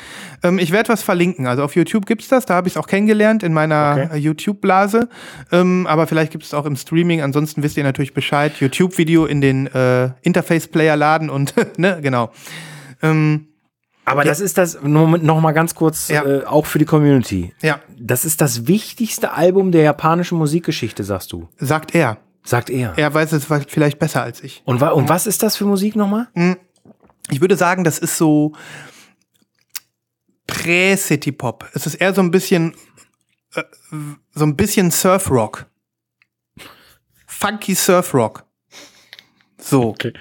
Ähm, ich werde was verlinken. Also auf YouTube gibt's das, da habe ich es auch kennengelernt in meiner Okay. YouTube-Blase. Ähm, aber vielleicht gibt es auch im Streaming. Ansonsten wisst ihr natürlich Bescheid. YouTube-Video in den äh, Interface-Player laden und [laughs] ne, genau. Ähm, Aber das ist das, noch mal ganz kurz, Ja. äh, auch für die Community. ja, Das ist das wichtigste Album der japanischen Musikgeschichte, sagst du. sagt er. Sagt er. Er weiß es vielleicht besser als ich. Und, wa und was ist das für Musik nochmal? Ich würde sagen, das ist so Prä-City-Pop. Es ist eher so ein bisschen, äh, so ein bisschen Surf-Rock. Funky Surf Rock. So. Okay.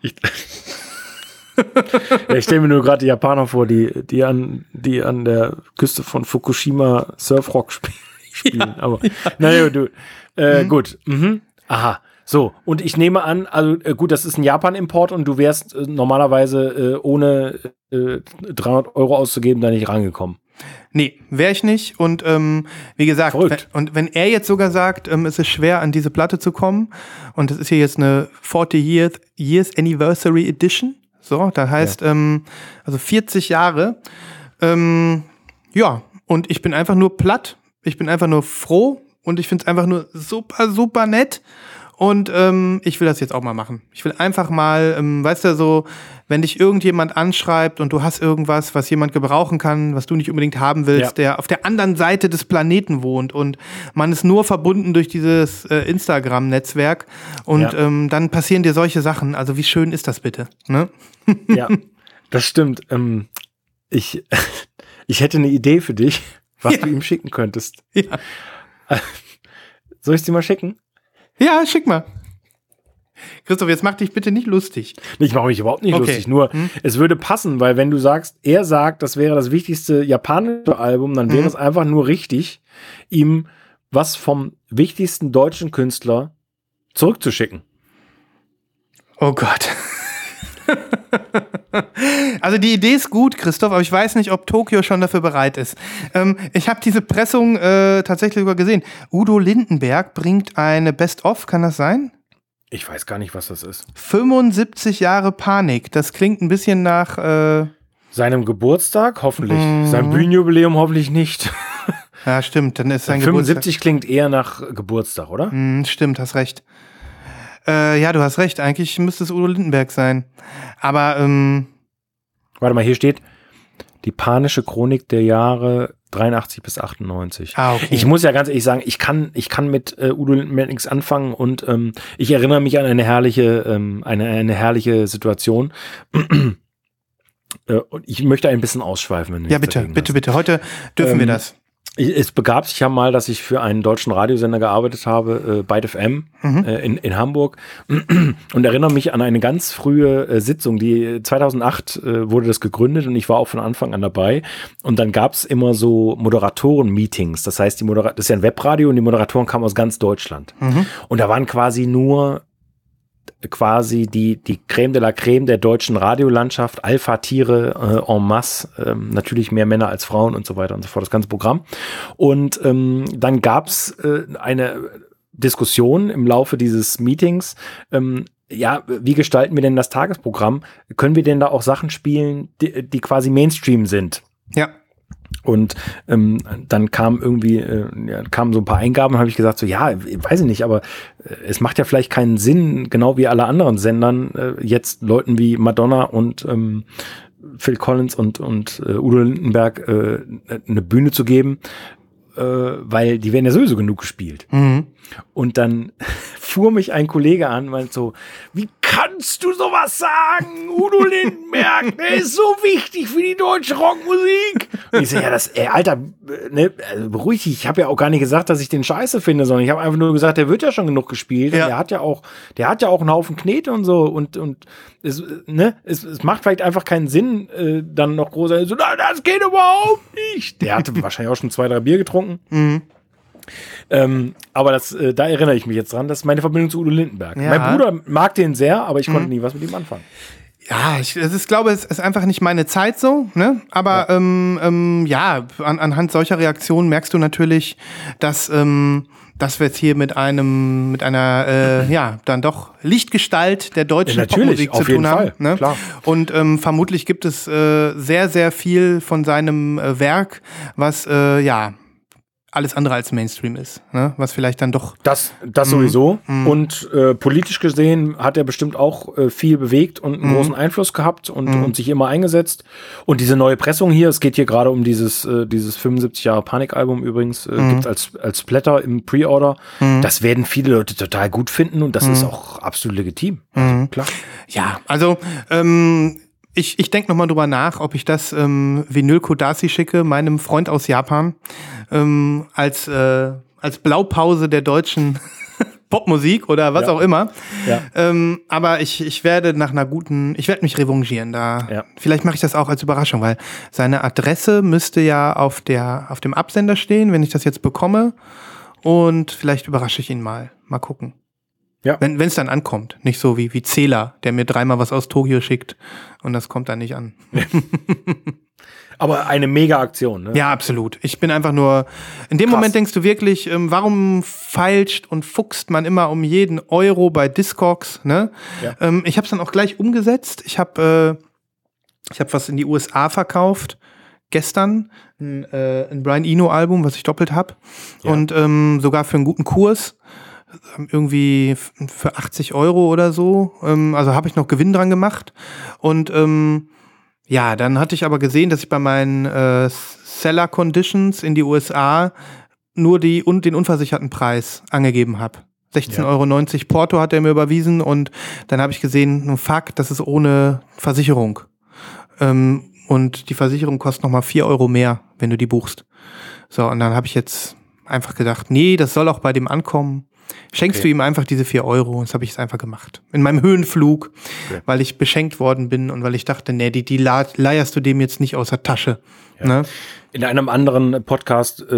Ich, [laughs] ich stelle mir nur gerade die Japaner vor, die, die, an, die an der Küste von Fukushima Surfrock spielen. [laughs] spielen. Ja, Aber ja. naja, du. Äh, mhm. Gut. Mhm. Aha. So, und ich nehme an, also äh, gut, das ist ein Japan-Import und du wärst äh, normalerweise äh, ohne 300 äh, Euro auszugeben da nicht rangekommen. Nee, wäre ich nicht. Und ähm, wie gesagt, wenn, und wenn er jetzt sogar sagt, ähm, es ist schwer, an diese Platte zu kommen, und das ist hier jetzt eine 40 Years, Years Anniversary Edition, so, da heißt, ja. ähm, also 40 Jahre. Ähm, ja, und ich bin einfach nur platt. Ich bin einfach nur froh und ich finde es einfach nur super, super nett. Und ähm, ich will das jetzt auch mal machen. Ich will einfach mal, ähm, weißt du, so, wenn dich irgendjemand anschreibt und du hast irgendwas, was jemand gebrauchen kann, was du nicht unbedingt haben willst, ja. der auf der anderen Seite des Planeten wohnt und man ist nur verbunden durch dieses äh, Instagram-Netzwerk und ja. ähm, dann passieren dir solche Sachen. Also wie schön ist das bitte? Ne? [laughs] Ja, das stimmt. Ähm, ich, [laughs] ich hätte eine Idee für dich, was ja. du ihm schicken könntest. Ja. Soll ich es dir mal schicken? Ja, schick mal. Christoph, jetzt mach dich bitte nicht lustig. Ich mache mich überhaupt nicht okay. lustig. Nur, hm? es würde passen, weil wenn du sagst, er sagt, das wäre das wichtigste japanische Album, dann wäre hm. es einfach nur richtig, ihm was vom wichtigsten deutschen Künstler zurückzuschicken. Oh Gott. [laughs] also die Idee ist gut, Christoph, aber ich weiß nicht, ob Tokio schon dafür bereit ist. Ähm, ich habe diese Pressung äh, tatsächlich sogar gesehen. Udo Lindenberg bringt eine Best-of, kann das sein? Ich weiß gar nicht, was das ist. 75 Jahre Panik. Das klingt ein bisschen nach äh seinem Geburtstag, hoffentlich. Mm. Sein Bühnenjubiläum hoffentlich nicht. Ja, stimmt. Dann ist sein 75 Geburtstag. klingt eher nach Geburtstag, oder? Mm, stimmt, hast recht. Äh, ja, du hast recht. Eigentlich müsste es Udo Lindenberg sein. Aber, ähm. Warte mal, hier steht die panische Chronik der Jahre 83 bis 98. Ah, okay. Ich muss ja ganz ehrlich sagen, ich kann, ich kann mit äh, Udo Lindenberg nichts anfangen und ähm, ich erinnere mich an eine herrliche, ähm, eine, eine herrliche Situation. [clears throat] äh, und ich möchte ein bisschen ausschweifen. Wenn ja, bitte, bitte, bitte. Heute dürfen wir ähm, das. Es begab sich ja mal, dass ich für einen deutschen Radiosender gearbeitet habe, äh, Byte FM mhm. äh, in, in Hamburg [clears throat] und erinnere mich an eine ganz frühe äh, Sitzung, die 2008 äh, wurde das gegründet und ich war auch von Anfang an dabei und dann gab es immer so Moderatoren-Meetings, das heißt, die Modera das ist ja ein Webradio und die Moderatoren kamen aus ganz Deutschland mhm. und da waren quasi nur quasi die, die Creme de la Creme der deutschen Radiolandschaft, Alpha-Tiere äh, en masse, ähm, natürlich mehr Männer als Frauen und so weiter und so fort, das ganze Programm. Und ähm, dann gab's äh, eine Diskussion im Laufe dieses Meetings, ähm, ja, wie gestalten wir denn das Tagesprogramm? Können wir denn da auch Sachen spielen, die, die quasi Mainstream sind? Ja. Und ähm, dann kam irgendwie, äh, ja, kamen so ein paar Eingaben, habe ich gesagt, so ja, weiß ich nicht, aber äh, es macht ja vielleicht keinen Sinn, genau wie alle anderen Sendern, äh, jetzt Leuten wie Madonna und ähm, Phil Collins und, und äh, Udo Lindenberg äh, eine Bühne zu geben, äh, weil die werden ja sowieso genug gespielt. Mhm. Und dann [laughs] fuhr mich ein Kollege an, meint so, wie kannst du sowas sagen? Udo Lindenberg, der ist so wichtig für die deutsche Rockmusik. Und ich so, ja, das, ey, Alter, ne, also beruhig dich. Ich habe ja auch gar nicht gesagt, dass ich den scheiße finde, sondern ich habe einfach nur gesagt, der wird ja schon genug gespielt. Ja. Der hat ja auch, der hat ja auch einen Haufen Knete und so und, und es, ne, es, es macht vielleicht einfach keinen Sinn, äh, dann noch groß, so, nein, das geht überhaupt nicht. Der hatte wahrscheinlich auch schon zwei, drei Bier getrunken. Mhm. Ähm, aber das, äh, da erinnere ich mich jetzt dran. Das ist meine Verbindung zu Udo Lindenberg. Ja. Mein Bruder mag den sehr, aber ich konnte mhm. nie was mit ihm anfangen. Ja, ich das ist, glaube, es ist einfach nicht meine Zeit so, ne? Aber ja, ähm, ähm, ja an, anhand solcher Reaktionen merkst du natürlich, dass, ähm, dass wir jetzt hier mit einem, mit einer, äh, ja, dann doch Lichtgestalt der deutschen ja, Popmusik zu tun haben. Ne? Klar. Und ähm, vermutlich gibt es äh, sehr, sehr viel von seinem äh, Werk, was äh, ja alles andere als Mainstream ist, ne? was vielleicht dann doch. Das, das mhm. sowieso. Mhm. Und äh, politisch gesehen hat er bestimmt auch äh, viel bewegt und einen mhm. großen Einfluss gehabt und, mhm. und sich immer eingesetzt. Und diese neue Pressung hier, es geht hier gerade um dieses, äh, dieses 75 Jahre Panikalbum übrigens, äh, mhm. gibt als, als Splatter im Pre-Order. Das werden viele Leute total gut finden und das ist auch absolut legitim. Also, klar. Ja, also ähm, ich, ich denke nochmal drüber nach, ob ich das ähm, Vinyl Kodasi schicke, meinem Freund aus Japan, ähm, als, äh, als Blaupause der deutschen [laughs] Popmusik oder was Ja. auch immer. Ja. Ähm, aber ich, ich werde nach einer guten, ich werde mich revanchieren. Da, Ja. Vielleicht mache ich das auch als Überraschung, weil seine Adresse müsste ja auf, der, auf dem Absender stehen, wenn ich das jetzt bekomme. Und vielleicht überrasche ich ihn mal. Mal gucken. Ja. Wenn es dann ankommt. Nicht so wie, wie Zähler, der mir dreimal was aus Tokio schickt und das kommt dann nicht an. [laughs] Aber eine mega Aktion, ne? Ja, absolut. Ich bin einfach nur. In dem Krass. Moment denkst du wirklich, ähm, warum feilscht und fuchst man immer um jeden Euro bei Discogs? Ne? Ja. Ähm, ich habe es dann auch gleich umgesetzt. Ich habe äh, ich habe was in die USA verkauft gestern ein, äh, ein Brian Eno Album, was ich doppelt habe Ja. und ähm, sogar für einen guten Kurs irgendwie f- für 80 Euro oder so. Ähm, also habe ich noch Gewinn dran gemacht und ähm, ja, dann hatte ich aber gesehen, dass ich bei meinen äh, Seller Conditions in die USA nur die und den unversicherten Preis angegeben habe. 16,90 Ja. Euro Porto hat er mir überwiesen und dann habe ich gesehen, fuck, das ist ohne Versicherung. Ähm, und die Versicherung kostet nochmal 4 Euro mehr, wenn du die buchst. So, und dann habe ich jetzt einfach gedacht, nee, das soll auch bei dem ankommen. Schenkst Okay. du ihm einfach diese 4 Euro? Und das habe ich jetzt einfach gemacht. In meinem Höhenflug, Okay. weil ich beschenkt worden bin und weil ich dachte, nee, die, die leierst du dem jetzt nicht aus der Tasche. Ne? In einem anderen Podcast, äh,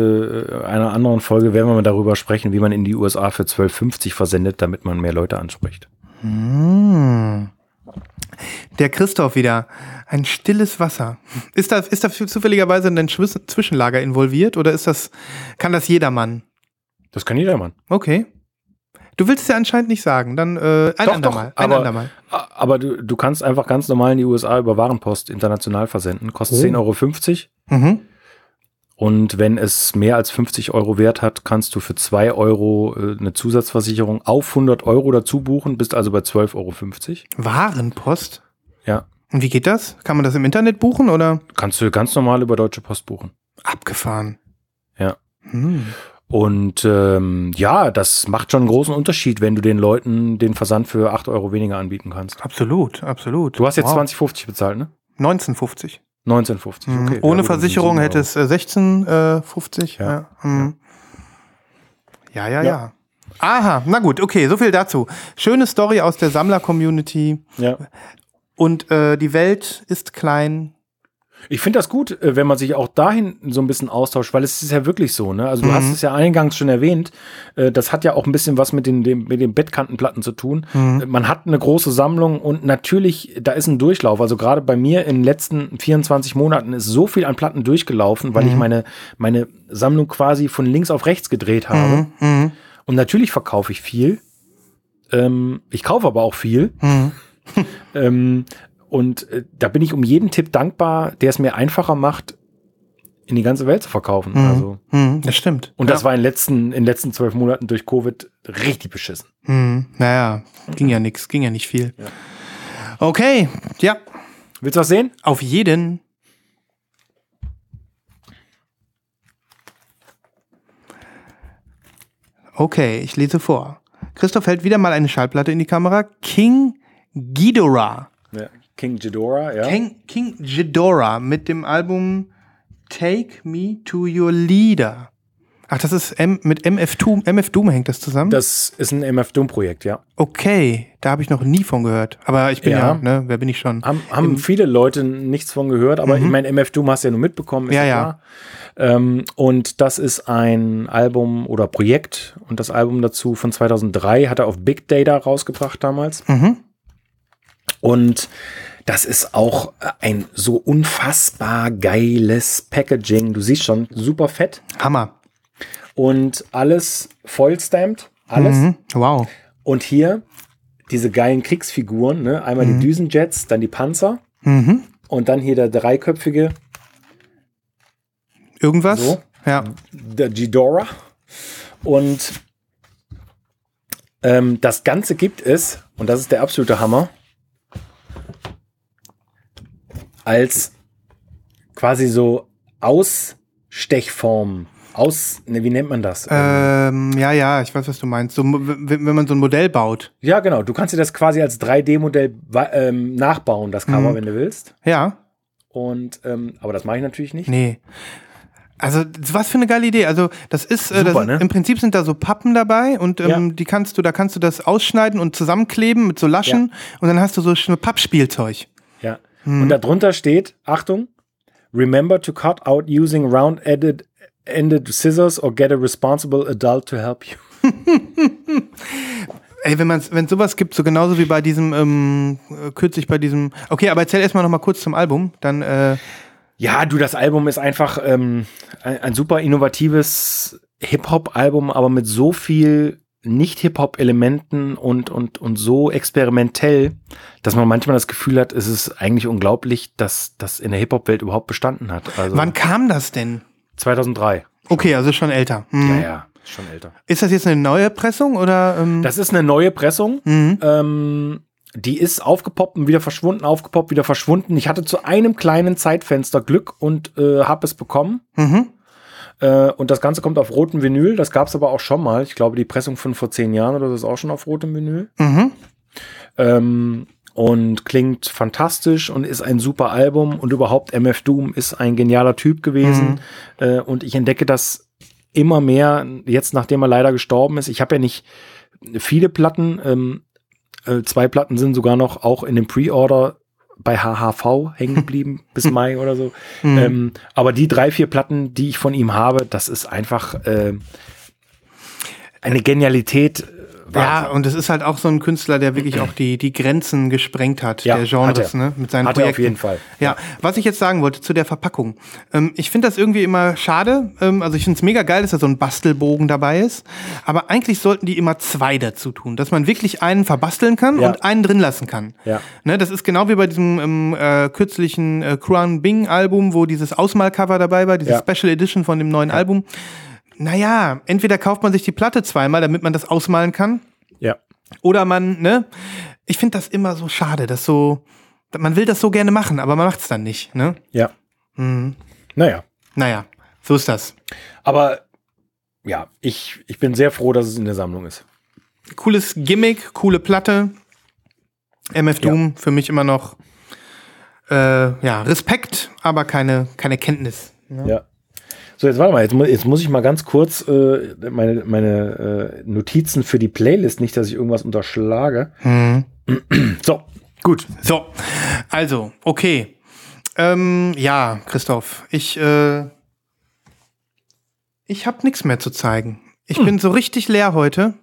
einer anderen Folge werden wir mal darüber sprechen, wie man in die USA für 12,50 versendet, damit man mehr Leute anspricht. Hm. Der Christoph wieder. Ein stilles Wasser. Ist da, ist da zufälligerweise ein Zwischenlager involviert oder ist das, kann das jedermann? Das kann jedermann. Okay. Du willst es ja anscheinend nicht sagen. Dann äh, ein Doch, andermal. doch, ein aber- andermal. Aber du, du kannst einfach ganz normal in die USA über Warenpost international versenden. Kostet Oh. 10,50 Euro. Mhm. Und wenn es mehr als 50 Euro Wert hat, kannst du für 2 Euro äh, eine Zusatzversicherung auf 100 Euro dazu buchen, bist also bei 12,50 Euro. Warenpost? Ja, Und wie geht das? Kann man das im Internet buchen oder? kannst du ganz normal über Deutsche Post buchen. Abgefahren. Ja. Hm. Und ähm, ja, das macht schon einen großen Unterschied, wenn du den Leuten den Versand für 8 Euro weniger anbieten kannst. Absolut, absolut. Du hast jetzt Wow. 20,50 bezahlt, ne? 1950. 19,50, Mhm. okay. Ohne Ja, gut, Versicherung dann hätte es äh, 16,50. Ja. Ja. Mhm. Ja, ja, Ja. ja. Aha, na gut, okay, so viel dazu. Schöne Story aus der Sammler-Community. Ja. Und äh, die Welt ist klein. Ich finde das gut, äh, wenn man sich auch dahin so ein bisschen austauscht, weil es ist ja wirklich so, ne? Also du Mhm. hast es ja eingangs schon erwähnt, äh, das hat ja auch ein bisschen was mit den, dem, mit den Bettkantenplatten zu tun. Mhm. Äh, Man hat eine große Sammlung und natürlich, da ist ein Durchlauf. Also gerade bei mir in den letzten 24 Monaten ist so viel an Platten durchgelaufen, weil Mhm. ich meine, meine Sammlung quasi von links auf rechts gedreht habe. Mhm. Und natürlich verkaufe ich viel. Ähm, ich kaufe aber auch viel. Mhm. [laughs] Ähm, und äh, da bin ich um jeden Tipp dankbar, der es mir einfacher macht, in die ganze Welt zu verkaufen. Mhm. Also, Mhm. Das stimmt. und das ja. war in den letzten, in den letzten zwölf Monaten durch Covid richtig beschissen. Mhm. Naja, ging ja nix, ging ja nicht viel. Ja. Okay, ja, Willst du was sehen? auf jeden. Okay, ich lese vor. Christoph hält wieder mal eine Schallplatte in die Kamera. King Ghidorah. Ja. King Ghidorah, ja. King, King Ghidorah mit dem Album Take Me to Your Leader. Ach, das ist M mit MF Doom, MF Doom hängt das zusammen? Das ist ein MF Doom-Projekt, ja. okay, da habe ich noch nie von gehört. Aber ich bin ja, Ja. ne, wer bin ich schon? Haben, haben viele Leute nichts von gehört, aber ich meine, MF Doom hast du ja nur mitbekommen. ist Mhm. Ja, ja. klar. Ähm, und das ist ein Album oder Projekt und das Album dazu von 2003 hat er auf Big Data rausgebracht damals. Mhm. Und das ist auch ein so unfassbar geiles Packaging. Du siehst schon, super fett Hammer. und alles vollstamped, alles. Mhm. Wow. Und hier diese geilen Kriegsfiguren, ne? einmal die Düsenjets, dann die Panzer Mhm. und dann hier der dreiköpfige, Irgendwas? So. Ja. der Ghidorah. Und ähm, das Ganze gibt es, und das ist der absolute Hammer, als quasi so Ausstechform. Aus, ne, wie nennt man das? Ähm, ja, ja, ich weiß, was du meinst. So, wenn man so ein Modell baut. ja, genau. Du kannst dir das quasi als 3D-Modell wa- ähm, nachbauen, das Cover, Mhm. wenn du willst. Ja. Und, ähm, aber das mache ich natürlich nicht. Nee. Also, was für eine geile Idee. Also, das ist, äh, Super, das, ne? im Prinzip sind da so Pappen dabei und ähm, Ja. die kannst du, da kannst du das ausschneiden und zusammenkleben mit so Laschen und dann hast du so ein Pappspielzeug. Ja. Und darunter steht, Achtung, remember to cut out using round-ended ended scissors or get a responsible adult to help you. [laughs] Ey, wenn man wenn sowas gibt, so genauso wie bei diesem, ähm, äh, kürzlich bei diesem. Okay, aber erzähl erstmal noch mal kurz zum Album. Dann, äh, Ja, du, das Album ist einfach ähm, ein, ein super innovatives Hip-Hop-Album, aber mit so viel Nicht-Hip-Hop-Elementen und, und, und so experimentell, dass man manchmal das Gefühl hat, es ist eigentlich unglaublich, dass das in der Hip-Hop-Welt überhaupt bestanden hat. Also wann kam das denn? 2003. Okay, also schon älter. Mhm. Ja, ja, schon älter. Ist das jetzt eine neue Pressung oder? Ähm, Das ist eine neue Pressung. mhm. Ähm, die ist aufgepoppt und wieder verschwunden, aufgepoppt, wieder verschwunden. Ich hatte zu einem kleinen Zeitfenster Glück und äh, habe es bekommen. Mhm. Äh, und das Ganze kommt auf rotem Vinyl. Das gab es aber auch schon mal. Ich glaube, die Pressung von vor zehn Jahren oder so ist auch schon auf rotem Vinyl. Mhm. Ähm, und klingt fantastisch und ist ein super Album. Und überhaupt, MF Doom ist ein genialer Typ gewesen. Äh, und ich entdecke das immer mehr, jetzt nachdem er leider gestorben ist. Ich habe ja nicht viele Platten. Ähm, äh, zwei Platten sind sogar noch auch in dem Pre-Order bei HHV hängen geblieben [laughs] bis Mai oder so. Mhm. Ähm, aber die drei, vier Platten, die ich von ihm habe, das ist einfach äh, eine Genialität. Äh, Ja, Wahnsinn. und es ist halt auch so ein Künstler, der wirklich auch die, die Grenzen gesprengt hat, Ja, der Genres, hat ne? Mit seinen Hat Projekten. auf jeden Fall. Ja, was ich jetzt sagen wollte zu der Verpackung. Ähm, ich finde das irgendwie immer schade. Ähm, also ich finde es mega geil, dass da so ein Bastelbogen dabei ist. Aber eigentlich sollten die immer zwei dazu tun, dass man wirklich einen verbasteln kann Ja. und einen drin lassen kann. Ja. Ne, das ist genau wie bei diesem ähm, äh, kürzlichen äh, Crown Bing Album, wo dieses Ausmalcover dabei war, diese Ja. Special Edition von dem neuen Album. Naja, entweder kauft man sich die Platte zweimal, damit man das ausmalen kann. Ja. Oder man, ne? Ich finde das immer so schade, dass so, man will das so gerne machen, aber man macht es dann nicht, ne? Ja. Mhm. Naja. Naja, so ist das. Aber ja, ich, ich bin sehr froh, dass es in der Sammlung ist. Cooles Gimmick, coole Platte. MF Ja. Doom für mich immer noch, äh, ja, Respekt, aber keine, keine Kenntnis. Ne? Ja. So, jetzt warte mal, jetzt, mu jetzt muss ich mal ganz kurz äh, meine, meine äh, Notizen für die Playlist, nicht, dass ich irgendwas unterschlage. Mhm. So, gut. So, also, okay. Ähm, ja, Christoph, ich, äh, ich habe nichts mehr zu zeigen. Ich bin so richtig leer heute.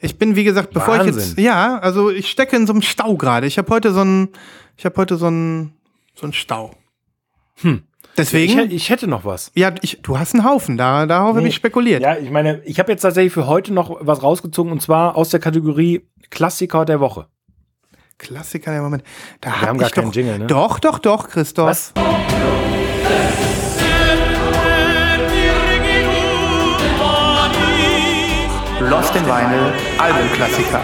Ich bin, wie gesagt, bevor ich jetzt, Wahnsinn. ja, also ich stecke in so einem Stau gerade. Ich habe heute so einen, ich habe heute so einen, so einen Stau. Hm. Deswegen, Ich, ich hätte noch was. ja, ich, du hast einen Haufen. Da, darauf habe Nee. ich spekuliert. Ja, ich meine, ich habe jetzt tatsächlich für heute noch was rausgezogen und zwar aus der Kategorie Klassiker der Woche. Klassiker, der Moment. Da Wir hab haben gar ich doch, keinen Jingle, ne? Doch, doch, doch, Christoph. Was? Lost in Vinyl, Albumklassiker.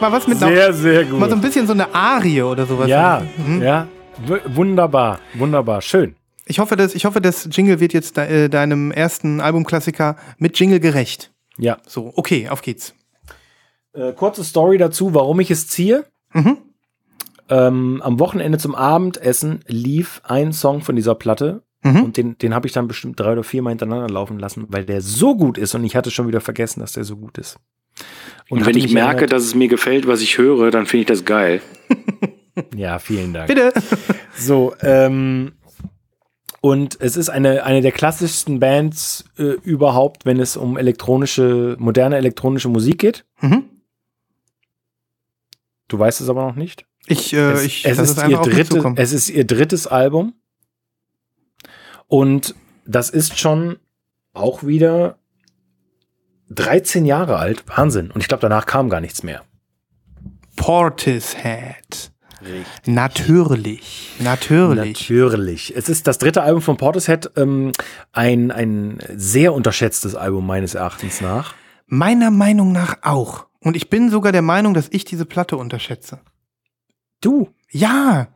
Mal was mit Sehr, sehr gut. Mal so ein bisschen so eine Arie oder sowas. ja, Mhm. ja. W wunderbar, wunderbar, schön. Ich hoffe, dass, ich hoffe, das Jingle wird jetzt de, äh, deinem ersten Albumklassiker mit Jingle gerecht. Ja. So, okay, auf geht's. Äh, kurze Story dazu, warum ich es ziehe. Mhm. Ähm, am Wochenende zum Abendessen lief ein Song von dieser Platte Mhm. und den, den habe ich dann bestimmt drei oder vier Mal hintereinander laufen lassen, weil der so gut ist und ich hatte schon wieder vergessen, dass der so gut ist. Und wenn ich merke, erinnert- dass es mir gefällt, was ich höre, dann finde ich das geil. [laughs] Ja, vielen Dank. Bitte. [laughs] So, ähm, und es ist eine, eine der klassischsten Bands äh, überhaupt, wenn es um elektronische, moderne elektronische Musik geht. Mhm. Du weißt es aber noch nicht. Ich, äh, es, ich, es, ist ihr dritte, es ist ihr drittes Album. Und das ist schon auch wieder 13 Jahre alt. Wahnsinn. Und ich glaube, danach kam gar nichts mehr. Portishead. Natürlich. Natürlich. Natürlich. Es ist das dritte Album von Portishead, ähm, ein, ein sehr unterschätztes Album meines Erachtens nach. Meiner Meinung nach auch. Und ich bin sogar der Meinung, dass ich diese Platte unterschätze. Du? Ja.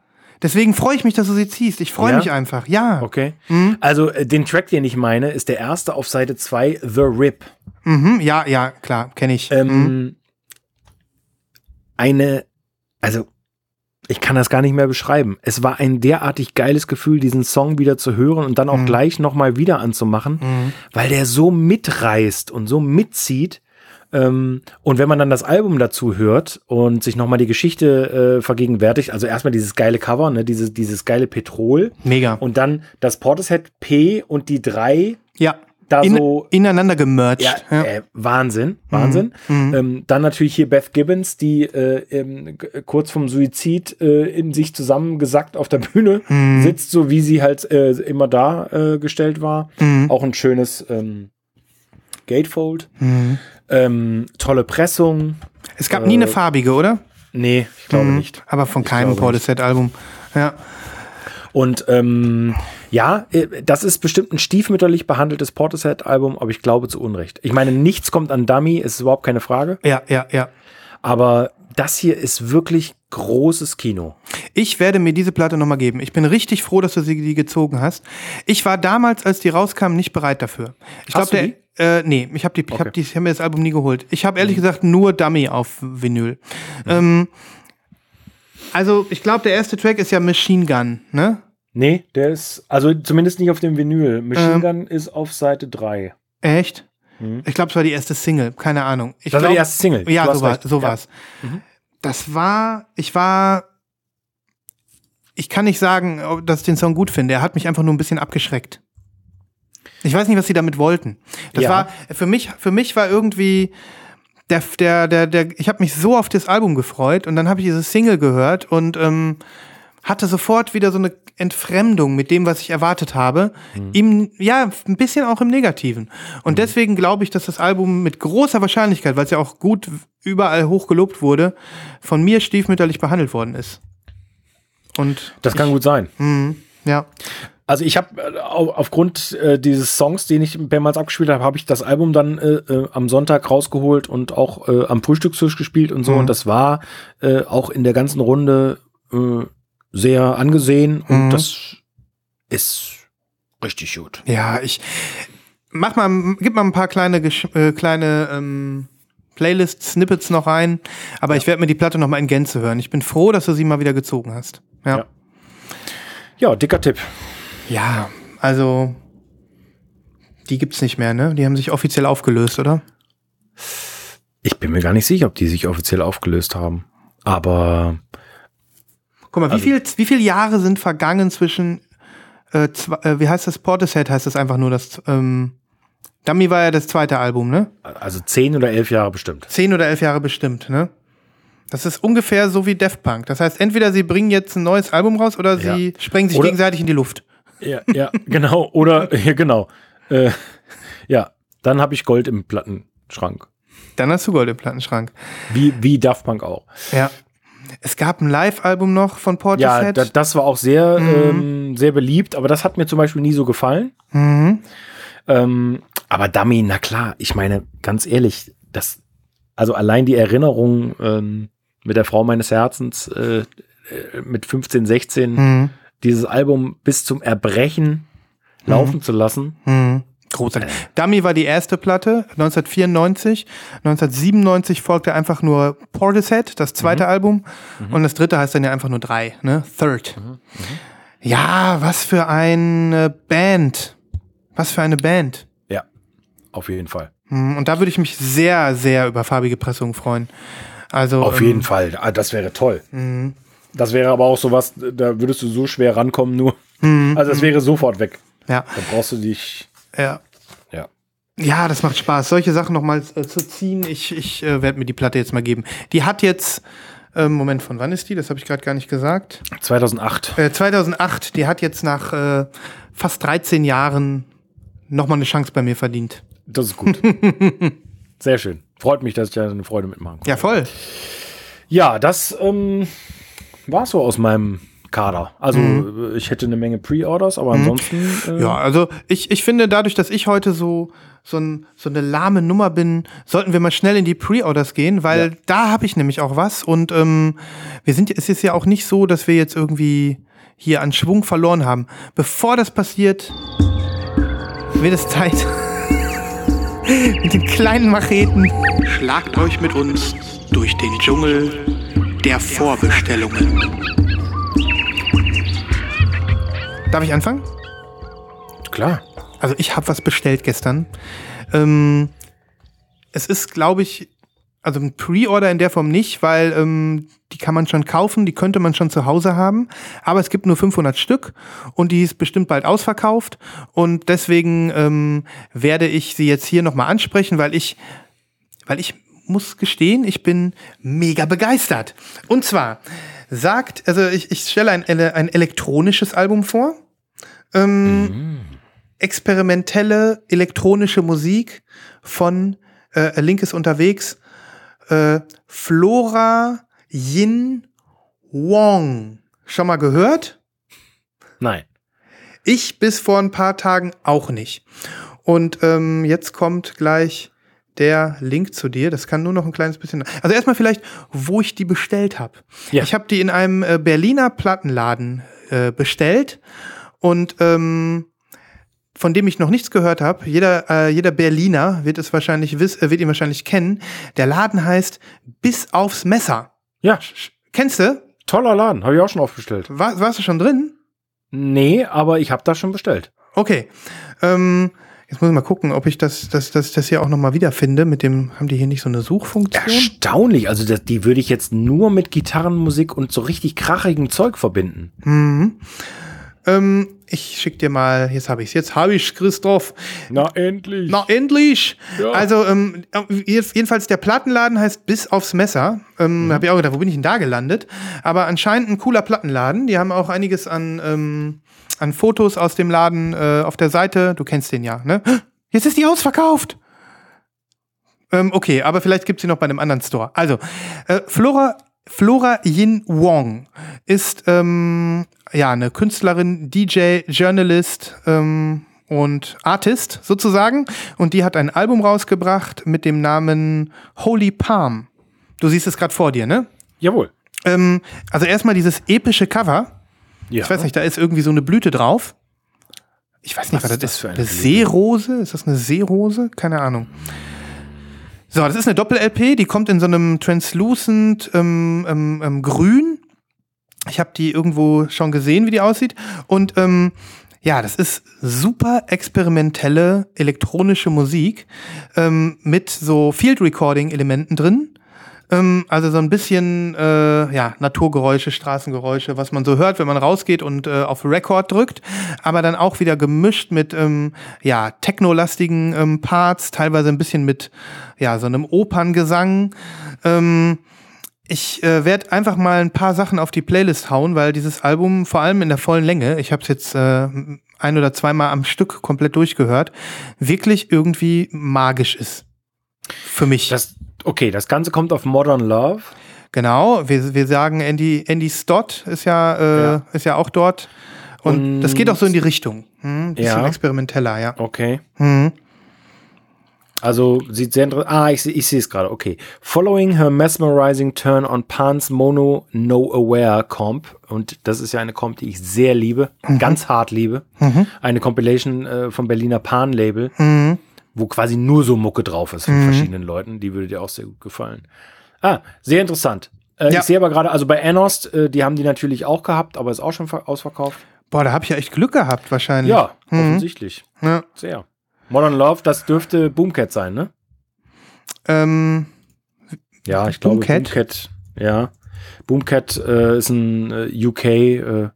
Deswegen freue ich mich, dass du sie ziehst. Ich freue Ja? mich einfach. Ja. Okay. Mhm. Also äh, den Track, den ich meine, ist der erste auf Seite 2, The Rip. Mhm. Ja, ja, klar, kenne ich. Ähm, Mhm. Eine, also ich kann das gar nicht mehr beschreiben. Es war ein derartig geiles Gefühl, diesen Song wieder zu hören und dann auch gleich nochmal wieder anzumachen, weil der so mitreißt und so mitzieht. Ähm, und wenn man dann das Album dazu hört und sich nochmal die Geschichte äh, vergegenwärtigt, also erstmal dieses geile Cover, ne, dieses, dieses geile Petrol Mega. und dann das Portishead P und die drei ja. Da In, so ineinander gemerged. ja, Ja. Äh, Wahnsinn, Wahnsinn. Ähm, dann natürlich hier Beth Gibbons, die äh, ähm, kurz vom Suizid äh, in sich zusammengesackt auf der Bühne sitzt, so wie sie halt äh, immer da äh, gestellt war. Auch ein schönes ähm, Gatefold. Ähm, tolle Pressung. Es gab nie eine farbige, oder? Nee, ich glaube nicht. Aber von keinem. Portishead-Album. Ja. Und ähm, ja, äh, das ist bestimmt ein stiefmütterlich behandeltes Portishead-Album, aber ich glaube zu Unrecht. Ich meine, nichts kommt an Dummy, ist überhaupt keine Frage. Ja, ja, ja. Aber das hier ist wirklich großes Kino. Ich werde mir diese Platte nochmal geben. Ich bin richtig froh, dass du sie die gezogen hast. Ich war damals, als die rauskam, nicht bereit dafür. Ich glaube, der. Äh, nee, ich habe die, ich hab Okay. die, ich hab mir das Album nie geholt. Ich habe ehrlich gesagt nur Dummy auf Vinyl. Ähm, also, ich glaube, der erste Track ist ja Machine Gun, ne? Nee, der ist, also zumindest nicht auf dem Vinyl. Machine Ähm. Gun ist auf Seite 3. Echt? Mhm. Ich glaube, es war die erste Single, keine Ahnung. Ich Das war glaub- die erste Single. Ja, so war so Ja. war's. Das war, ich war, ich kann nicht sagen, dass ich den Song gut finde. Er hat mich einfach nur ein bisschen abgeschreckt. Ich weiß nicht, was sie damit wollten. Das Ja. war für mich, für mich war irgendwie der, der, der, der ich habe mich so auf das Album gefreut und dann habe ich diese Single gehört und ähm, hatte sofort wieder so eine Entfremdung mit dem, was ich erwartet habe. Im, ja, ein bisschen auch im Negativen. Und deswegen glaube ich, dass das Album mit großer Wahrscheinlichkeit, weil es ja auch gut überall hoch gelobt wurde, von mir stiefmütterlich behandelt worden ist. Und Das kann gut sein. ja, Also ich habe äh, au- aufgrund äh, dieses Songs, den ich mehrmals abgespielt habe, habe ich das Album dann äh, äh, am Sonntag rausgeholt und auch äh, am Frühstückstisch gespielt und so. Und das war äh, auch in der ganzen Runde äh, sehr angesehen und Mhm. das ist richtig gut. ja, ich mach mal, gib mal ein paar kleine, äh, kleine ähm, Playlist-Snippets noch rein, aber ich werde mir die Platte noch mal in Gänze hören. Ich bin froh, dass du sie mal wieder gezogen hast. Ja. Ja. Ja, dicker Tipp. Ja, also die gibt's nicht mehr, ne? Die haben sich offiziell aufgelöst, oder? Ich bin mir gar nicht sicher, ob die sich offiziell aufgelöst haben. Aber Guck mal, wie viel, wie viele Jahre sind vergangen zwischen, äh, zwei, äh, wie heißt das? Portishead heißt das einfach nur das, ähm, Dummy war ja das zweite Album, ne? also zehn oder elf Jahre bestimmt. Zehn oder elf Jahre bestimmt, ne? Das ist ungefähr so wie Def Punk. Das heißt, entweder sie bringen jetzt ein neues Album raus oder sie Ja. sprengen sich Oder- gegenseitig in die Luft. Ja, ja, genau. Oder, [laughs] ja, genau. Äh, ja, dann habe ich Gold im Plattenschrank. Dann hast du Gold im Plattenschrank. Wie, wie Daft Punk auch. Ja. Es gab ein Live-Album noch von Ja, Portishead. da, das war auch sehr, ähm, sehr beliebt, aber das hat mir zum Beispiel nie so gefallen. mhm. Ähm, aber Dummy, na klar, ich meine, ganz ehrlich, das, also allein die Erinnerung ähm, mit der Frau meines Herzens äh, äh, mit 15, 16, Mhm. Dieses Album bis zum Erbrechen laufen zu lassen. Mhm. Großartig. Dummy war die erste Platte, 1994. 1997 folgte einfach nur Portishead, das zweite Album. Und das dritte heißt dann ja einfach nur drei, ne? Third. Ja, was für eine Band. Was für eine Band. Ja, auf jeden Fall. Mhm, Und da würde ich mich sehr, sehr über farbige Pressungen freuen. Also, Auf ähm, jeden Fall. Ah, das wäre toll. Das wäre aber auch sowas, da würdest du so schwer rankommen, nur. Also das wäre sofort weg. Ja, Da brauchst du dich. ja. Ja. Ja, das macht Spaß, solche Sachen nochmal äh, zu ziehen. Ich, ich äh, werde mir die Platte jetzt mal geben. Die hat jetzt, ähm, Moment, von wann ist die? Das habe ich gerade gar nicht gesagt. 2008. Äh, 2008, die hat jetzt nach äh, fast 13 Jahren nochmal eine Chance bei mir verdient. Das ist gut. [laughs] Sehr schön. Freut mich, dass ich da eine Freude mitmachen konnte. Ja, voll. Ja, das ähm, war so aus meinem Kader. Also äh, ich hätte eine Menge Pre-Orders, aber ansonsten. Äh, Ja, also ich, ich finde, dadurch, dass ich heute so, so, ein, so eine lahme Nummer bin, sollten wir mal schnell in die Pre-Orders gehen, weil Ja. da habe ich nämlich auch was. Und ähm, wir sind, es ist ja auch nicht so, dass wir jetzt irgendwie hier an Schwung verloren haben. Bevor das passiert, wird es Zeit. [laughs] mit den kleinen Macheten. Schlagt euch mit uns durch den Dschungel der Vorbestellungen. Darf ich anfangen? Klar. Also ich habe was bestellt gestern. Ähm, es ist, glaube ich, also ein Pre-Order in der Form nicht, weil ähm, die kann man schon kaufen, die könnte man schon zu Hause haben, aber es gibt nur 500 Stück und die ist bestimmt bald ausverkauft und deswegen ähm, werde ich sie jetzt hier nochmal ansprechen, weil ich, weil ich muss gestehen, ich bin mega begeistert. Und zwar sagt, also ich, ich stelle ein, ein elektronisches Album vor, ähm, experimentelle elektronische Musik von äh, Link ist unterwegs, äh, Flora Yin Wong. Schon mal gehört? Nein. Ich bis vor ein paar Tagen auch nicht. Und ähm, jetzt kommt gleich der Link zu dir. Das kann nur noch ein kleines bisschen. Also erstmal vielleicht, wo ich die bestellt habe. Ja. Ich habe die in einem äh, Berliner Plattenladen äh, bestellt und ähm, von dem ich noch nichts gehört habe. Jeder, äh, jeder Berliner wird es wahrscheinlich wiss, äh, wird ihn wahrscheinlich kennen. Der Laden heißt Bis aufs Messer. Ja, Kennst du? toller Laden. Habe ich auch schon aufbestellt. War, warst du schon drin? Nee, aber ich habe das schon bestellt. Okay. Ähm, jetzt muss ich mal gucken, ob ich das, das, das, das hier auch nochmal wiederfinde. Mit dem, haben die hier nicht so eine Suchfunktion? Erstaunlich. Also das, die würde ich jetzt nur mit Gitarrenmusik und so richtig krachigem Zeug verbinden. Mhm. Ähm, ich schick dir mal, jetzt habe ich's. Jetzt habe ich Christoph. Na endlich. Na, endlich! Ja. Also, ähm, jedenfalls der Plattenladen heißt Bis aufs Messer. Ähm, Mhm. Hab ich auch gedacht, wo bin ich denn da gelandet? Aber anscheinend ein cooler Plattenladen. Die haben auch einiges an, ähm, an Fotos aus dem Laden äh, auf der Seite. Du kennst den ja, ne? [gasps] Jetzt ist die ausverkauft! Ähm, okay, aber vielleicht gibt's sie noch bei einem anderen Store. Also, äh, Flora, Flora Yin Wong ist ähm, ja eine Künstlerin, DJ, Journalist ähm, und Artist sozusagen. Und die hat ein Album rausgebracht mit dem Namen Holy Palm. Du siehst es gerade vor dir, ne? Jawohl. Ähm, also erstmal dieses epische Cover. Ja. Ich weiß nicht, da ist irgendwie so eine Blüte drauf. Ich weiß nicht, was, Was das ist für eine eine? Seerose? Ist das eine Seerose? Keine Ahnung. So, das ist eine Doppel-LP, die kommt in so einem translucent ähm, ähm, ähm, Grün. Ich habe die irgendwo schon gesehen, wie die aussieht. Und ähm, ja, das ist super experimentelle elektronische Musik ähm, mit so Field Recording-Elementen drin. Ähm, also so ein bisschen äh, ja, Naturgeräusche, Straßengeräusche, was man so hört, wenn man rausgeht und äh, auf Record drückt, aber dann auch wieder gemischt mit ähm, ja, technolastigen ähm, Parts, teilweise ein bisschen mit ja, so einem Operngesang. Ähm, ich äh, werde einfach mal ein paar Sachen auf die Playlist hauen, weil dieses Album vor allem in der vollen Länge, ich habe es jetzt äh, ein oder zweimal am Stück komplett durchgehört, wirklich irgendwie magisch ist. Für mich. Das, okay, das Ganze kommt auf Modern Love. Genau, wir, wir sagen, Andy, Andy Stott ist ja, äh, Ja. ist ja auch dort. Und, Und- das geht auch so in die Richtung. Hm, bisschen Ja. experimenteller, ja. Okay. Hm. Also sieht sehr interessant. Ah, ich, ich sehe es gerade. Okay. Following her mesmerizing turn on Pan's Mono No Aware Comp. Und das ist ja eine Comp, die ich sehr liebe, ganz hart liebe. Eine Compilation äh, vom Berliner Pan Label, Mhm. Wo quasi nur so Mucke drauf ist von verschiedenen Leuten. Die würde dir auch sehr gut gefallen. Ah, sehr interessant. Äh, Ja. Ich sehe aber gerade, also bei Anost, äh, die haben die natürlich auch gehabt, aber ist auch schon ver- ausverkauft. Boah, da habe ich ja echt Glück gehabt, wahrscheinlich. Ja, offensichtlich. ja. Sehr. Modern Love, das dürfte Boomcat sein, ne? Ähm, Ja, ich glaube Boomcat? Boomcat. ja. Boomcat äh, ist ein äh, UK äh,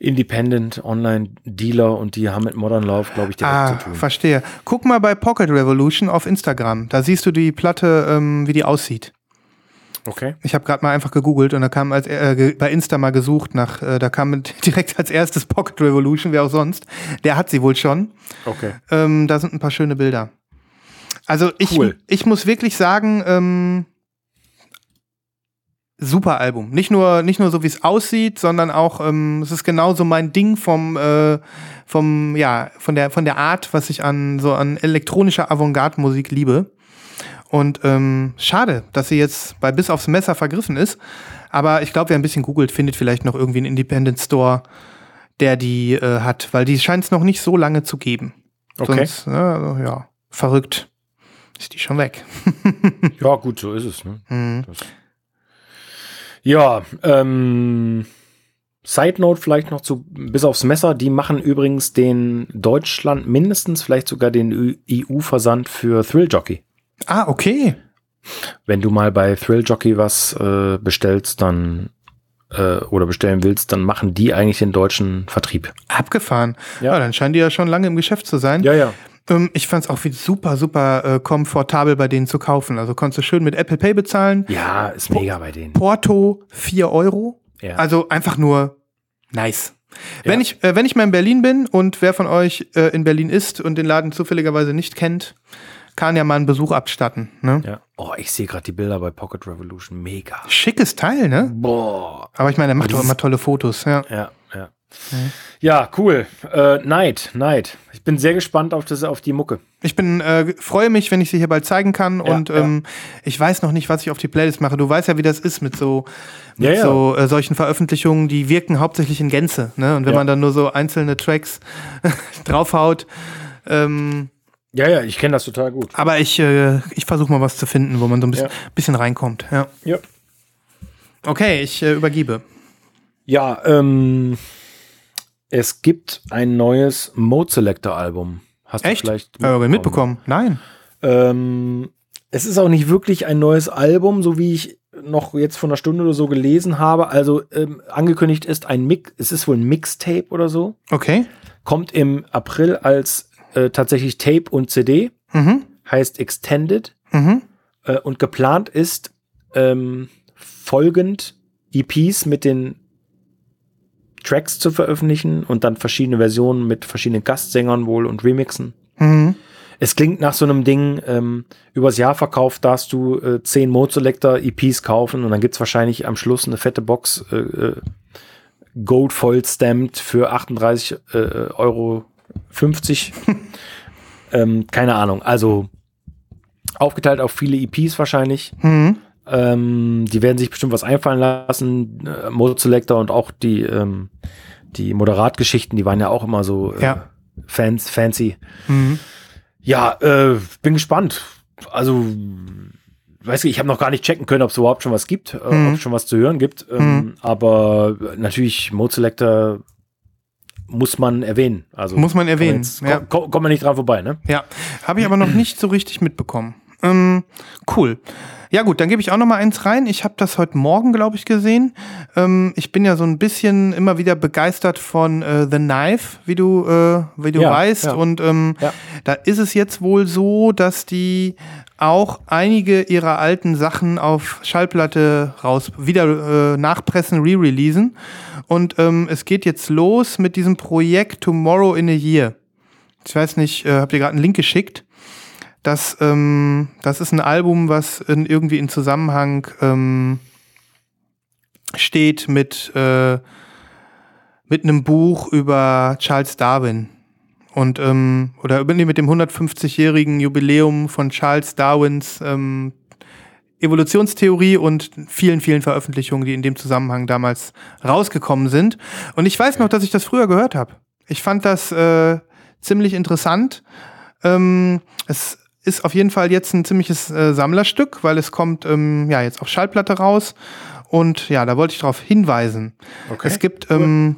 Independent Online Dealer und die haben mit Modern Love, glaube ich, direkt ah, zu tun. verstehe. Guck mal bei Pocket Revolution auf Instagram. Da siehst du die Platte, ähm, wie die aussieht. Okay. Ich habe gerade mal einfach gegoogelt und da kam als äh, bei Insta mal gesucht nach, äh, da kam [laughs] direkt als erstes Pocket Revolution, wer auch sonst. Der hat sie wohl schon. Okay. Ähm, da sind ein paar schöne Bilder. Also ich, Cool. ich muss wirklich sagen, ähm, super Album. Nicht nur, nicht nur so, wie es aussieht, sondern auch, ähm, es ist genauso mein Ding vom, äh, vom, ja, von der, von der Art, was ich an so an elektronischer Avantgarde-Musik liebe. Und ähm, schade, dass sie jetzt bei Bis aufs Messer vergriffen ist. Aber ich glaube, wer ein bisschen googelt, findet vielleicht noch irgendwie einen Independent Store, der die äh, hat, weil die scheint es noch nicht so lange zu geben. Okay. Sonst, äh, ja, verrückt. Ist die schon weg. [laughs] Ja, gut, so ist es. Ne? Mhm. Das, Ja, ähm, Side Note vielleicht noch zu bis aufs Messer. Die machen übrigens den Deutschland mindestens, vielleicht sogar den EU-Versand für Thrill Jockey. Ah, okay. Wenn du mal bei Thrill Jockey was äh, bestellst, dann äh, oder bestellen willst, dann machen die eigentlich den deutschen Vertrieb. Abgefahren. Ja. Ja, dann scheinen die ja schon lange im Geschäft zu sein. Ja, ja. Ähm, ich fand es auch super, super äh, komfortabel bei denen zu kaufen. Also konntest du schön mit Apple Pay bezahlen. Ja, ist mega bei denen. Porto 4 Euro. Ja. Also einfach nur nice. Wenn, Ja. ich, äh, wenn ich mal in Berlin bin und wer von euch äh, in Berlin ist und den Laden zufälligerweise nicht kennt, kann ja mal einen Besuch abstatten. Ne? Ja. Oh, ich sehe gerade die Bilder bei Pocket Revolution. Mega. Schickes Teil, ne? Boah. Aber ich meine, er macht doch immer tolle Fotos. Ja. Ja, ja. Ja, cool. Äh, Neid, Neid. Ich bin sehr gespannt auf, das, auf die Mucke. Ich bin äh, freue mich, wenn ich sie hier bald zeigen kann. Ja, und ähm, ich weiß noch nicht, was ich auf die Playlist mache. Du weißt ja, wie das ist mit so mit Ja, ja. so äh, solchen Veröffentlichungen. Die wirken hauptsächlich in Gänze. Ne? Und wenn Ja. man dann nur so einzelne Tracks [laughs] draufhaut. Ähm, Ja, ja, ich kenne das total gut. aber ich, äh, ich versuche mal was zu finden, wo man so ein bisschen, Ja. bisschen reinkommt. Ja. Ja. Okay, ich äh, übergebe. Ja, ähm, es gibt ein neues Mode Selector Album. Hast Echt? du vielleicht Äh, mitbekommen? Nein. Ähm, es ist auch nicht wirklich ein neues Album, so wie ich noch jetzt vor einer Stunde oder so gelesen habe. Also ähm, angekündigt ist ein Mix, es ist wohl ein Mixtape oder so. Okay. Kommt im April als äh, tatsächlich Tape und CD, Mhm. heißt Extended. Mhm. Äh, und geplant ist ähm, folgend EPs mit den Tracks zu veröffentlichen und dann verschiedene Versionen mit verschiedenen Gastsängern wohl und Remixen. Mhm. Es klingt nach so einem Ding, ähm, übers Jahr verkauft darfst du äh, 10 Mode Selector EPs kaufen und dann gibt's wahrscheinlich am Schluss eine fette Box äh, äh, Gold voll stamped für 38 äh, Euro 50. [laughs] ähm, keine Ahnung. Also aufgeteilt auf viele EPs wahrscheinlich. Mhm. Ähm, die werden sich bestimmt was einfallen lassen. Äh, Mode Selector und auch die, ähm, die Moderatgeschichten, die waren ja auch immer so äh, Ja. Fans, fancy. Mhm. Ja, äh, bin gespannt. Also, weiß ich, ich habe noch gar nicht checken können, ob es überhaupt schon was gibt, äh, Mhm. ob es schon was zu hören gibt. Ähm, Aber natürlich, Mode Selector muss man erwähnen. Also Muss man kommt erwähnen, Jetzt, ja. komm, komm, kommt man nicht dran vorbei, ne? Ja, habe ich aber noch nicht so richtig mitbekommen. Ähm, cool. Ja gut, dann gebe ich auch noch mal eins rein. Ich habe das heute Morgen, glaube ich, gesehen. Ähm, ich bin ja so ein bisschen immer wieder begeistert von äh, The Knife, wie du, äh, wie du Ja, weißt. ja. Und ähm, Ja. da ist es jetzt wohl so, dass die auch einige ihrer alten Sachen auf Schallplatte raus wieder äh, nachpressen, re-releasen. Und ähm, es geht jetzt los mit diesem Projekt Tomorrow in a Year. Ich weiß nicht, äh, habt ihr gerade einen Link geschickt? Das, ähm, das ist ein Album, was in, irgendwie in Zusammenhang ähm, steht mit, äh, mit einem Buch über Charles Darwin. Und, ähm, oder nee, mit dem 150-jährigen Jubiläum von Charles Darwins ähm, Evolutionstheorie und vielen, vielen Veröffentlichungen, die in dem Zusammenhang damals rausgekommen sind. Und ich weiß noch, dass ich das früher gehört habe. Ich fand das äh, ziemlich interessant. Ähm, es ist auf jeden Fall jetzt ein ziemliches äh, Sammlerstück, weil es kommt ähm, ja jetzt auf Schallplatte raus. Und ja, da wollte ich darauf hinweisen. Okay, Es gibt ähm,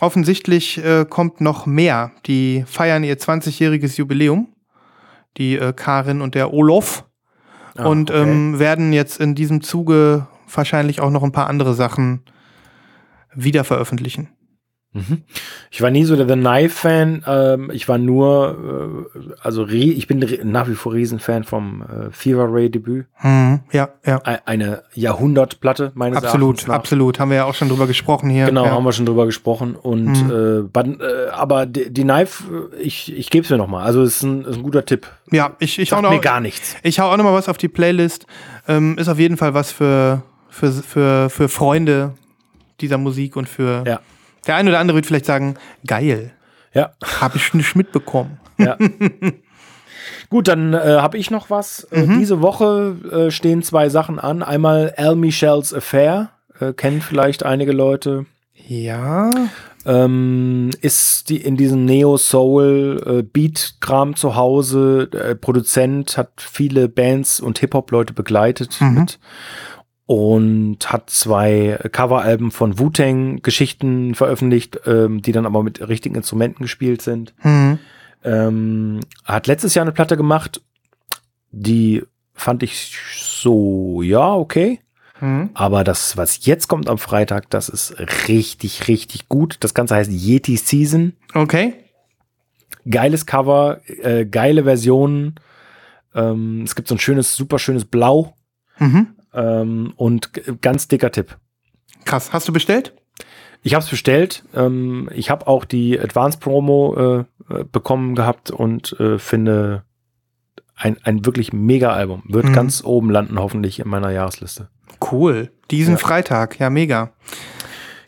offensichtlich äh, kommt noch mehr. Die feiern ihr 20-jähriges Jubiläum. Die äh, Karin und der Olof. Ah, und okay. ähm, werden jetzt in diesem Zuge wahrscheinlich auch noch ein paar andere Sachen wieder veröffentlichen. Mhm. Ich war nie so der The Knife-Fan. Ähm, ich war nur, äh, also ich bin nach wie vor Riesenfan vom äh, Fever Ray-Debüt. Hm, ja, ja. Eine Jahrhundertplatte meines Absolut, Erachtens nach. absolut. Haben wir ja auch schon drüber gesprochen hier. Genau, ja. haben wir schon drüber gesprochen. Und Mhm. äh, but, äh, aber die, die Knife, äh, ich, ich gebe es mir nochmal. Also es ist ein, ist ein guter Tipp. Ja, ich, ich hau noch, mir gar nichts. ich hau auch noch mal was auf die Playlist. Ähm, ist auf jeden Fall was für, für, für, für Freunde dieser Musik und für Ja. Der eine oder andere wird vielleicht sagen, geil, Ja. habe ich nicht mitbekommen. Ja. [laughs] Gut, dann äh, habe ich noch was. Äh, Mhm. diese Woche äh, stehen zwei Sachen an. Einmal Al Michel's Affair. Äh, kennen vielleicht einige Leute. Ja. Ähm, ist die in diesem Neo-Soul äh, zu Hause. Produzent hat viele Bands und Hip-Hop-Leute begleitet Mhm. mit und hat zwei Coveralben von Wu-Tang Geschichten veröffentlicht, ähm, die dann aber mit richtigen Instrumenten gespielt sind. Mhm. Ähm, hat letztes Jahr eine Platte gemacht, die fand ich so, ja, okay. Mhm. Aber das, was jetzt kommt am Freitag, das ist richtig, richtig gut. Das Ganze heißt Yeti Season. Okay. Geiles Cover, äh, geile Versionen. Ähm, es gibt so ein schönes, super schönes Blau. Mhm. Ähm, und ganz dicker Tipp. Krass. Hast du bestellt? Ich habe es bestellt. Ähm, ich habe auch die Advanced Promo äh, äh, bekommen gehabt und äh, finde ein, ein wirklich mega Album. Wird Mhm. ganz oben landen, hoffentlich in meiner Jahresliste. Cool. Diesen Ja. Freitag. Ja, mega.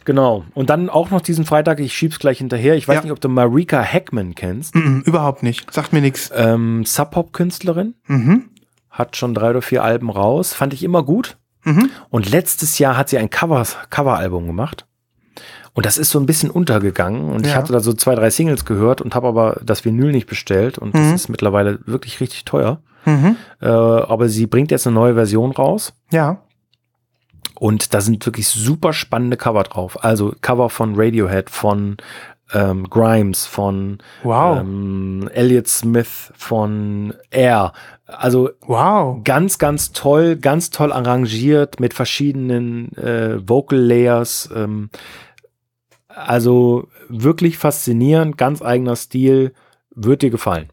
Genau. Und dann auch noch diesen Freitag, ich schieb's gleich hinterher. Ich weiß Ja. nicht, ob du Marika Heckman kennst. Mhm, überhaupt nicht. Sagt mir nichts. Ähm, Sub-Pop-Künstlerin. Mhm. Hat schon drei oder vier Alben raus. Fand ich immer gut. Mhm. Und letztes Jahr hat sie ein Cover, Coveralbum gemacht. Und das ist so ein bisschen untergegangen. Und ich Ja. hatte da so zwei, drei Singles gehört und habe aber das Vinyl nicht bestellt. Und Mhm. das ist mittlerweile wirklich richtig teuer. Mhm. Äh, aber sie bringt jetzt eine neue Version raus. Ja. Und da sind wirklich super spannende Cover drauf. Also Cover von Radiohead, von ähm, Grimes, von Wow. ähm, Elliott Smith, von Air. Also wow. ganz, ganz toll, ganz toll arrangiert mit verschiedenen äh, Vocal Layers. Ähm, also wirklich faszinierend, ganz eigener Stil, wird dir gefallen.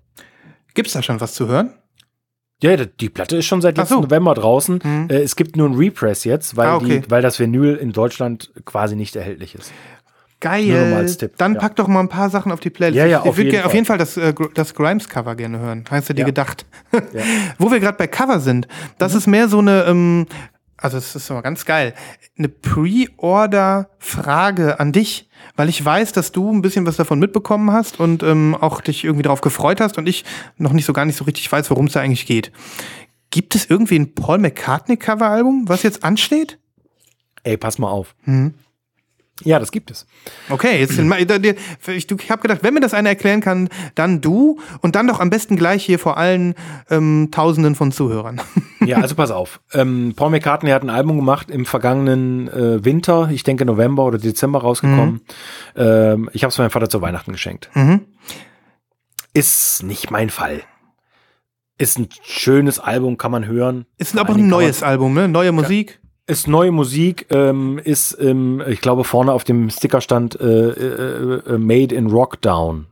Gibt's da schon was zu hören? Ja, die- Platte ist schon seit letzten so. November draußen. Mhm. Äh, es gibt nur ein Repress jetzt, weil, Ah, okay. die, weil das Vinyl in Deutschland quasi nicht erhältlich ist. Geil. Dann ja. pack doch mal ein paar Sachen auf die Playlist. Ja, ja, ich auf würde gerne- auf jeden Fall das, äh, das Grimes-Cover gerne hören. Hast du dir Ja. gedacht? [laughs] Wo wir gerade bei Cover sind, das ist mehr so eine, ähm, also es ist immer ganz geil, eine Pre-Order-Frage an dich, weil ich weiß, dass du ein bisschen was davon mitbekommen hast und ähm, auch dich irgendwie darauf gefreut hast und ich noch nicht so gar nicht so richtig weiß, worum es da eigentlich geht. Gibt es irgendwie ein Paul McCartney-Cover-Album, was jetzt ansteht? Ey, pass mal auf. Mhm. Ja, das gibt es. Okay, jetzt sind ich, ich habe gedacht, wenn mir das einer erklären kann, dann du und dann doch am besten gleich hier vor allen ähm, Tausenden von Zuhörern. [laughs] Ja, also pass auf. Ähm, Paul McCartney hat ein Album gemacht im vergangenen äh, Winter, ich denke November oder Dezember rausgekommen. Ähm, ich habe es meinem Vater zu Weihnachten geschenkt. Mhm. Ist nicht mein Fall. Ist ein schönes Album, kann man hören. Ist aber ein neues Album, ne? Neue Musik. Ist neue Musik, ähm, ist, ähm, ich glaube, vorne auf dem Sticker stand äh, äh, äh, Made in Rockdown.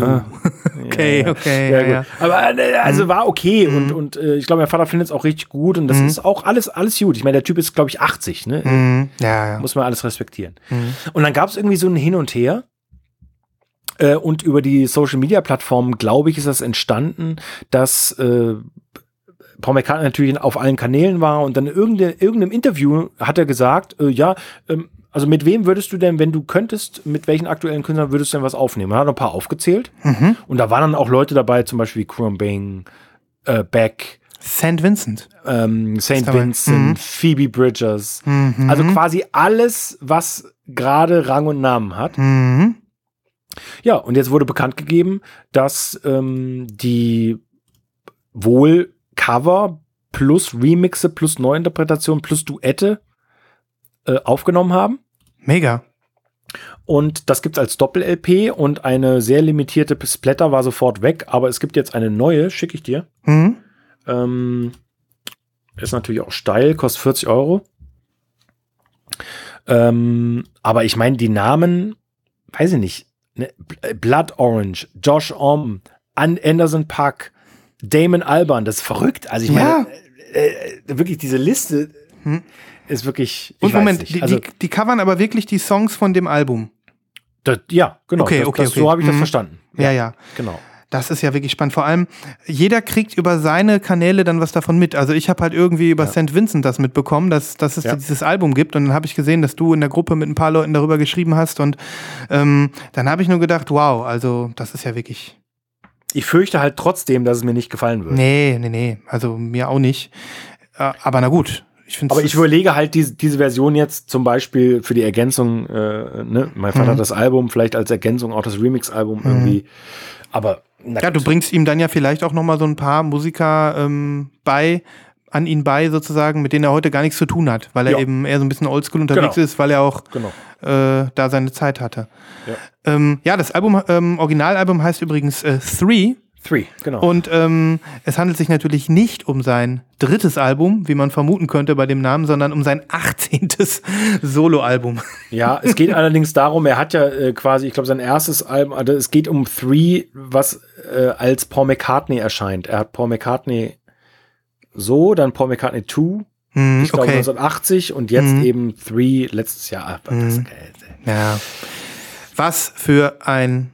Ah. [laughs] Okay, Ja, okay, Ja, ja, ja. Aber äh, also war okay und, und äh, ich glaube, mein Vater findet es auch richtig gut und das ist auch alles, alles gut. Ich meine, der Typ ist, glaube ich, 80, ne? Mhm. Ja, ja. Muss man alles respektieren. Und dann gab es irgendwie so ein Hin und Her. Äh, und über die Social Media Plattformen, glaube ich, ist das entstanden, dass äh, Paul McCartney natürlich auf allen Kanälen war und dann in irgende, irgendeinem Interview hat er gesagt, äh, ja, ähm, also mit wem würdest du denn, wenn du könntest, mit welchen aktuellen Künstlern würdest du denn was aufnehmen? Er hat ein paar aufgezählt Mhm. und da waren dann auch Leute dabei, zum Beispiel wie Crumbing, äh, Beck, St. Vincent. ähm, St. Vincent, Mhm. Phoebe Bridgers, Mhm. also quasi alles, was gerade Rang und Namen hat. Mhm. Ja, und jetzt wurde bekannt gegeben, dass ähm, die wohl Cover plus Remixe plus Neuinterpretation plus Duette äh, aufgenommen haben. Mega. Und das gibt's als Doppel-LP und eine sehr limitierte Splatter war sofort weg, aber es gibt jetzt eine neue, schicke ich dir. Mhm. Ähm, ist natürlich auch steil, kostet 40 Euro. Ähm, aber ich meine, die Namen, weiß ich nicht, ne? Blood Orange, Josh Om, An Anderson Pack, Damon Alban, das ist verrückt. Also ich Ja. meine, äh, äh, wirklich diese Liste Hm. ist wirklich. Ich Und Moment, die, also, die, die covern aber wirklich die Songs von dem Album. das, ja, genau. Okay, das, okay, das, okay. So habe ich das Mhm. verstanden. Ja, ja. Genau. Das ist ja wirklich spannend. Vor allem, jeder kriegt über seine Kanäle dann was davon mit. Also ich habe halt irgendwie über St. Vincent das mitbekommen, dass, dass es Ja. dieses Album gibt. Und dann habe ich gesehen, dass du in der Gruppe mit ein paar Leuten darüber geschrieben hast. Und ähm, dann habe ich nur gedacht, wow, also das ist ja wirklich. Ich fürchte halt trotzdem, dass es mir nicht gefallen wird. Nee, nee, nee. Also mir auch nicht. Äh, aber na gut. Ich finde Aber ich überlege halt diese, diese Version jetzt zum Beispiel für die Ergänzung, äh, ne? mein Vater Mhm. hat das Album, vielleicht als Ergänzung auch das Remix-Album irgendwie. Aber na Ja, du bringst ihm dann ja vielleicht auch noch mal so ein paar Musiker ähm, bei, an ihn bei sozusagen, mit denen er heute gar nichts zu tun hat, weil er Ja. eben eher so ein bisschen oldschool unterwegs Genau. ist, weil er auch Genau. äh, da seine Zeit hatte. Ja. Ähm, ja, das Album, ähm, Originalalbum heißt übrigens äh, Three Three, genau. und ähm, es handelt sich natürlich nicht um sein drittes Album, wie man vermuten könnte bei dem Namen, sondern um sein 18. [laughs] Soloalbum. Ja, es geht [laughs] allerdings darum, er hat ja äh, quasi, ich glaube, sein erstes Album, also es geht um Three, was äh, als Paul McCartney erscheint. Er hat Paul McCartney so, dann Paul McCartney 2, Hm, ich glaube okay. 1980 und jetzt Mhm. eben Three letztes Jahr. Mhm. äh, Ja. Was für ein.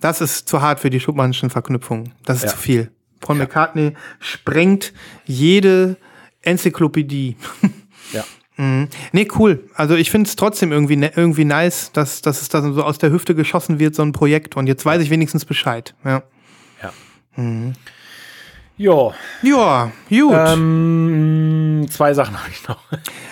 Das ist zu hart für die Schubmannschen Verknüpfungen. Das ist Ja. zu viel. Paul McCartney sprengt jede Enzyklopädie. [laughs] Ja. Mhm. Nee, cool. Also ich finde es trotzdem irgendwie, ne, irgendwie nice, dass, dass es da so aus der Hüfte geschossen wird, so ein Projekt. Und jetzt weiß ich wenigstens Bescheid. Ja, Ja. Ja, ja gut. ähm, zwei Sachen habe ich noch.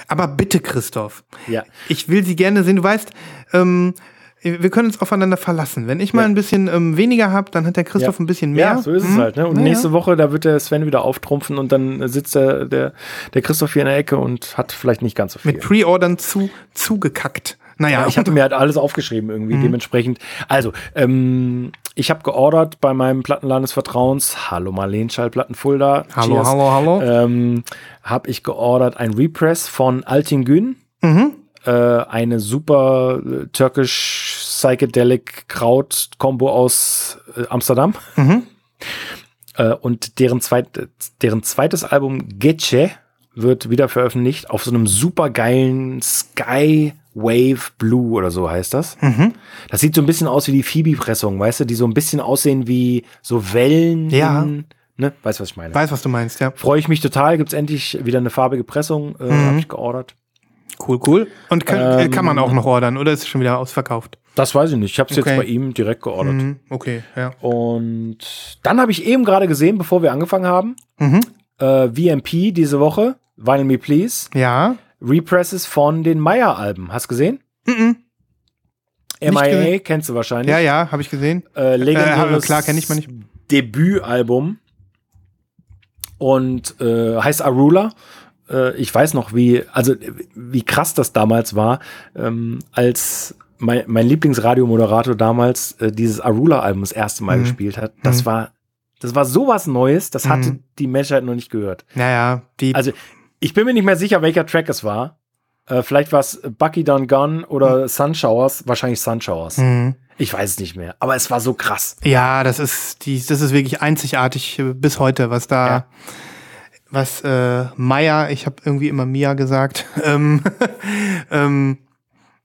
Aber bitte, Christoph. Ja. Ich will sie gerne sehen. Du weißt, ähm, wir können uns aufeinander verlassen. Wenn ich mal Ja. ein bisschen ähm, weniger habe, dann hat der Christoph Ja. ein bisschen mehr. Ja, so ist es Hm? halt. Ne? Und Naja. nächste Woche, da wird der Sven wieder auftrumpfen und dann sitzt der, der, der Christoph hier in der Ecke und hat vielleicht nicht ganz so viel. Mit Pre-Ordern zu, zugekackt. Naja, Ja, ich hatte mir halt alles aufgeschrieben irgendwie, Mhm. dementsprechend. Also, ähm, ich habe geordert bei meinem Plattenladen des Vertrauens. Hallo Marleen Schallplatten Fulda. Hallo, Cheers. hallo, hallo. Ähm, habe ich geordert ein Repress von Altin Gün. Mhm. Äh, eine super äh, türkisch Psychedelic Kraut Combo aus äh, Amsterdam. Mhm. Äh, und deren, zweit, deren zweites Album Gece wird wieder veröffentlicht auf so einem super geilen Sky Wave Blue oder so heißt das. Mhm. Das sieht so ein bisschen aus wie die Phoebe-Pressung, weißt du, die so ein bisschen aussehen wie so Wellen. Ja. Ne? Weißt du, was ich meine? Weiß, was du meinst, ja. Freue ich mich total. Gibt's endlich wieder eine farbige Pressung. Äh, Mhm. Habe ich geordert. Cool, cool. Und kann, äh, Ähm, kann man auch noch ordern oder ist es schon wieder ausverkauft? Das weiß ich nicht. Ich habe es Okay. jetzt bei ihm direkt geordert. Mhm. Okay, ja. Und dann habe ich eben gerade gesehen, bevor wir angefangen haben, Mhm. äh, VMP diese Woche, Vinyl Me Please, Ja. Represses von den Meyer-Alben. Hast du gesehen? Mhm. Nicht MIA gesehen. kennst du wahrscheinlich. Ja, ja, habe ich gesehen. Äh, legendäres Äh, klar, kenn ich mal nicht. Debütalbum. Und äh, heißt Arula. Äh, ich weiß noch, wie, also äh, wie krass das damals war, ähm, als mein, mein Lieblingsradiomoderator damals äh, dieses Arula-Album das erste Mal Mhm. gespielt hat. Das Mhm. war, das war sowas Neues, das hatte Mhm. die Menschheit noch nicht gehört. Naja, die. Also ich bin mir nicht mehr sicher, welcher Track es war. Äh, vielleicht war es Bucky Done Gun oder Sunshowers, wahrscheinlich Sunshowers. Mhm. Ich weiß es nicht mehr, aber es war so krass. Ja, das ist die, das ist wirklich einzigartig äh, bis heute, was da, Ja. was äh, Meier, ich habe irgendwie immer Mia gesagt, [laughs] ähm, [laughs] ähm,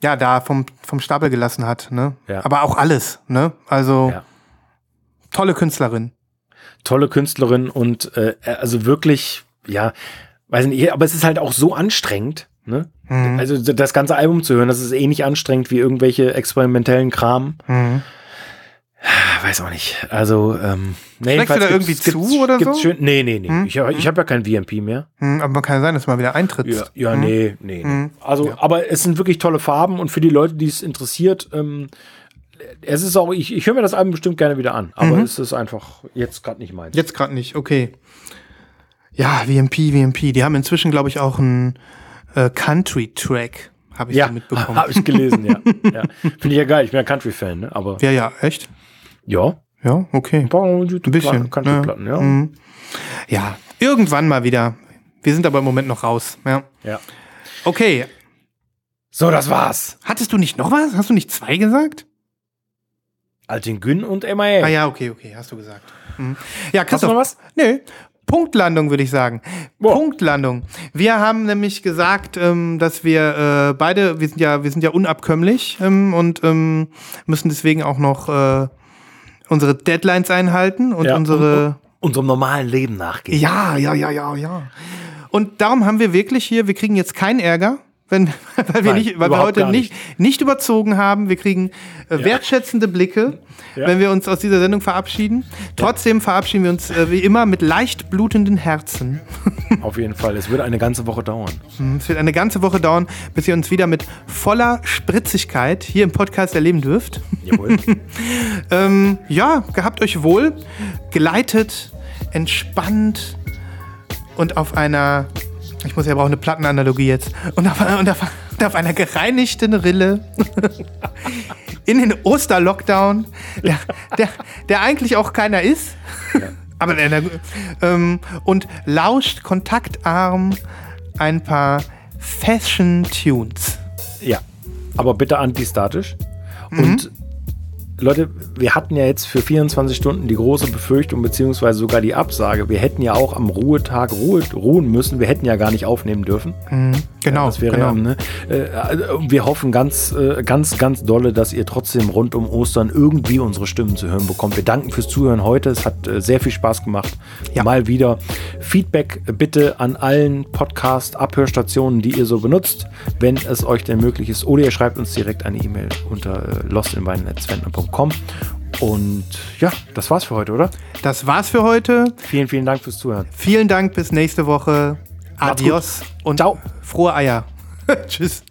ja, da vom, vom Stapel gelassen hat, ne? Ja. Aber auch alles, ne? Also Ja. tolle Künstlerin. tolle Künstlerin und äh, also wirklich, ja, weiß nicht, aber es ist halt auch so anstrengend, ne? Mhm. Also das ganze Album zu hören, das ist ähnlich anstrengend wie irgendwelche experimentellen Kram. Mhm. Ah, Weiß auch nicht. Also, ähm, nee, Schlägst du da irgendwie zu oder so? Schön, nee, nee, nee. Hm? Ich, ich habe ja kein VMP mehr. Mhm, aber kann sein, dass mal wieder eintrittst. Ja, ja Mhm. nee, nee. nee. Mhm. Also, Ja. aber es sind wirklich tolle Farben und für die Leute, die es interessiert, ähm, es ist auch, ich, ich höre mir das Album bestimmt gerne wieder an, aber Mhm. es ist einfach jetzt gerade nicht meins. Jetzt gerade nicht, okay. Ja, VMP, VMP. Die haben inzwischen, glaube ich, auch einen äh, Country-Track, habe ich ja, so mitbekommen. habe ich gelesen, ja. [laughs] ja. Finde ich ja geil, ich bin ja Country-Fan, ne? aber Ja, ja, echt? ja, Ja, okay. ein paar Ein bisschen. Country-Platten, ja. Mhm. Ja, irgendwann mal wieder. Wir sind aber im Moment noch raus. Ja. ja. Okay. So, das war's. Hattest du nicht noch was? Hast du nicht zwei gesagt? Altin Gün und MIA. Ah ja, okay, okay, hast du gesagt. Mhm. Ja, Hast du Christoph. noch was? Nö. Punktlandung, würde ich sagen. Boah. Punktlandung. Wir haben nämlich gesagt, ähm, dass wir äh, beide, wir sind ja, wir sind ja unabkömmlich ähm, und ähm, müssen deswegen auch noch äh, unsere Deadlines einhalten und Ja, unsere. Unserem normalen Leben nachgehen. Ja, ja, ja, ja, ja. Und darum haben wir wirklich hier, wir kriegen jetzt keinen Ärger, wenn, [laughs] weil wir, Nein, nicht, weil wir heute gar nicht, nicht überzogen haben. Wir kriegen äh, wertschätzende Blicke, Ja. wenn wir uns aus dieser Sendung verabschieden. Trotzdem verabschieden wir uns äh, wie immer mit leicht blutenden Herzen. [laughs] Auf jeden Fall. Es wird eine ganze Woche dauern. Es wird eine ganze Woche dauern, bis ihr uns wieder mit voller Spritzigkeit hier im Podcast erleben dürft. Jawohl. [laughs] Ähm, ja, gehabt euch wohl, geleitet, entspannt und auf einer, ich muss ja brauchen eine Plattenanalogie jetzt, und auf, und auf, und auf einer gereinigten Rille [laughs] in den Osterlockdown, der, der, der eigentlich auch keiner ist, aber der, der, ähm, und lauscht kontaktarm ein paar Fashion Tunes. Ja, aber bitte antistatisch. Mhm. Und Leute, wir hatten ja jetzt für 24 Stunden die große Befürchtung, beziehungsweise sogar die Absage. Wir hätten ja auch am Ruhetag Ruhe, ruhen müssen. Wir hätten ja gar nicht aufnehmen dürfen. Genau, Das wäre genau. ja, ne? äh, wir hoffen ganz, äh, ganz, ganz dolle, dass ihr trotzdem rund um Ostern irgendwie unsere Stimmen zu hören bekommt. Wir danken fürs Zuhören heute. Es hat äh, sehr viel Spaß gemacht. Ja. Mal wieder. Feedback bitte an allen Podcast-Abhörstationen, die ihr so benutzt, wenn es euch denn möglich ist. Oder ihr schreibt uns direkt eine E-Mail unter äh, www.tonbandpodcast.com. Und ja, das war's für heute, oder? Das war's für heute. Vielen, vielen Dank fürs Zuhören. Vielen Dank, bis nächste Woche. Adios und Ciao. frohe Eier. [laughs] Tschüss.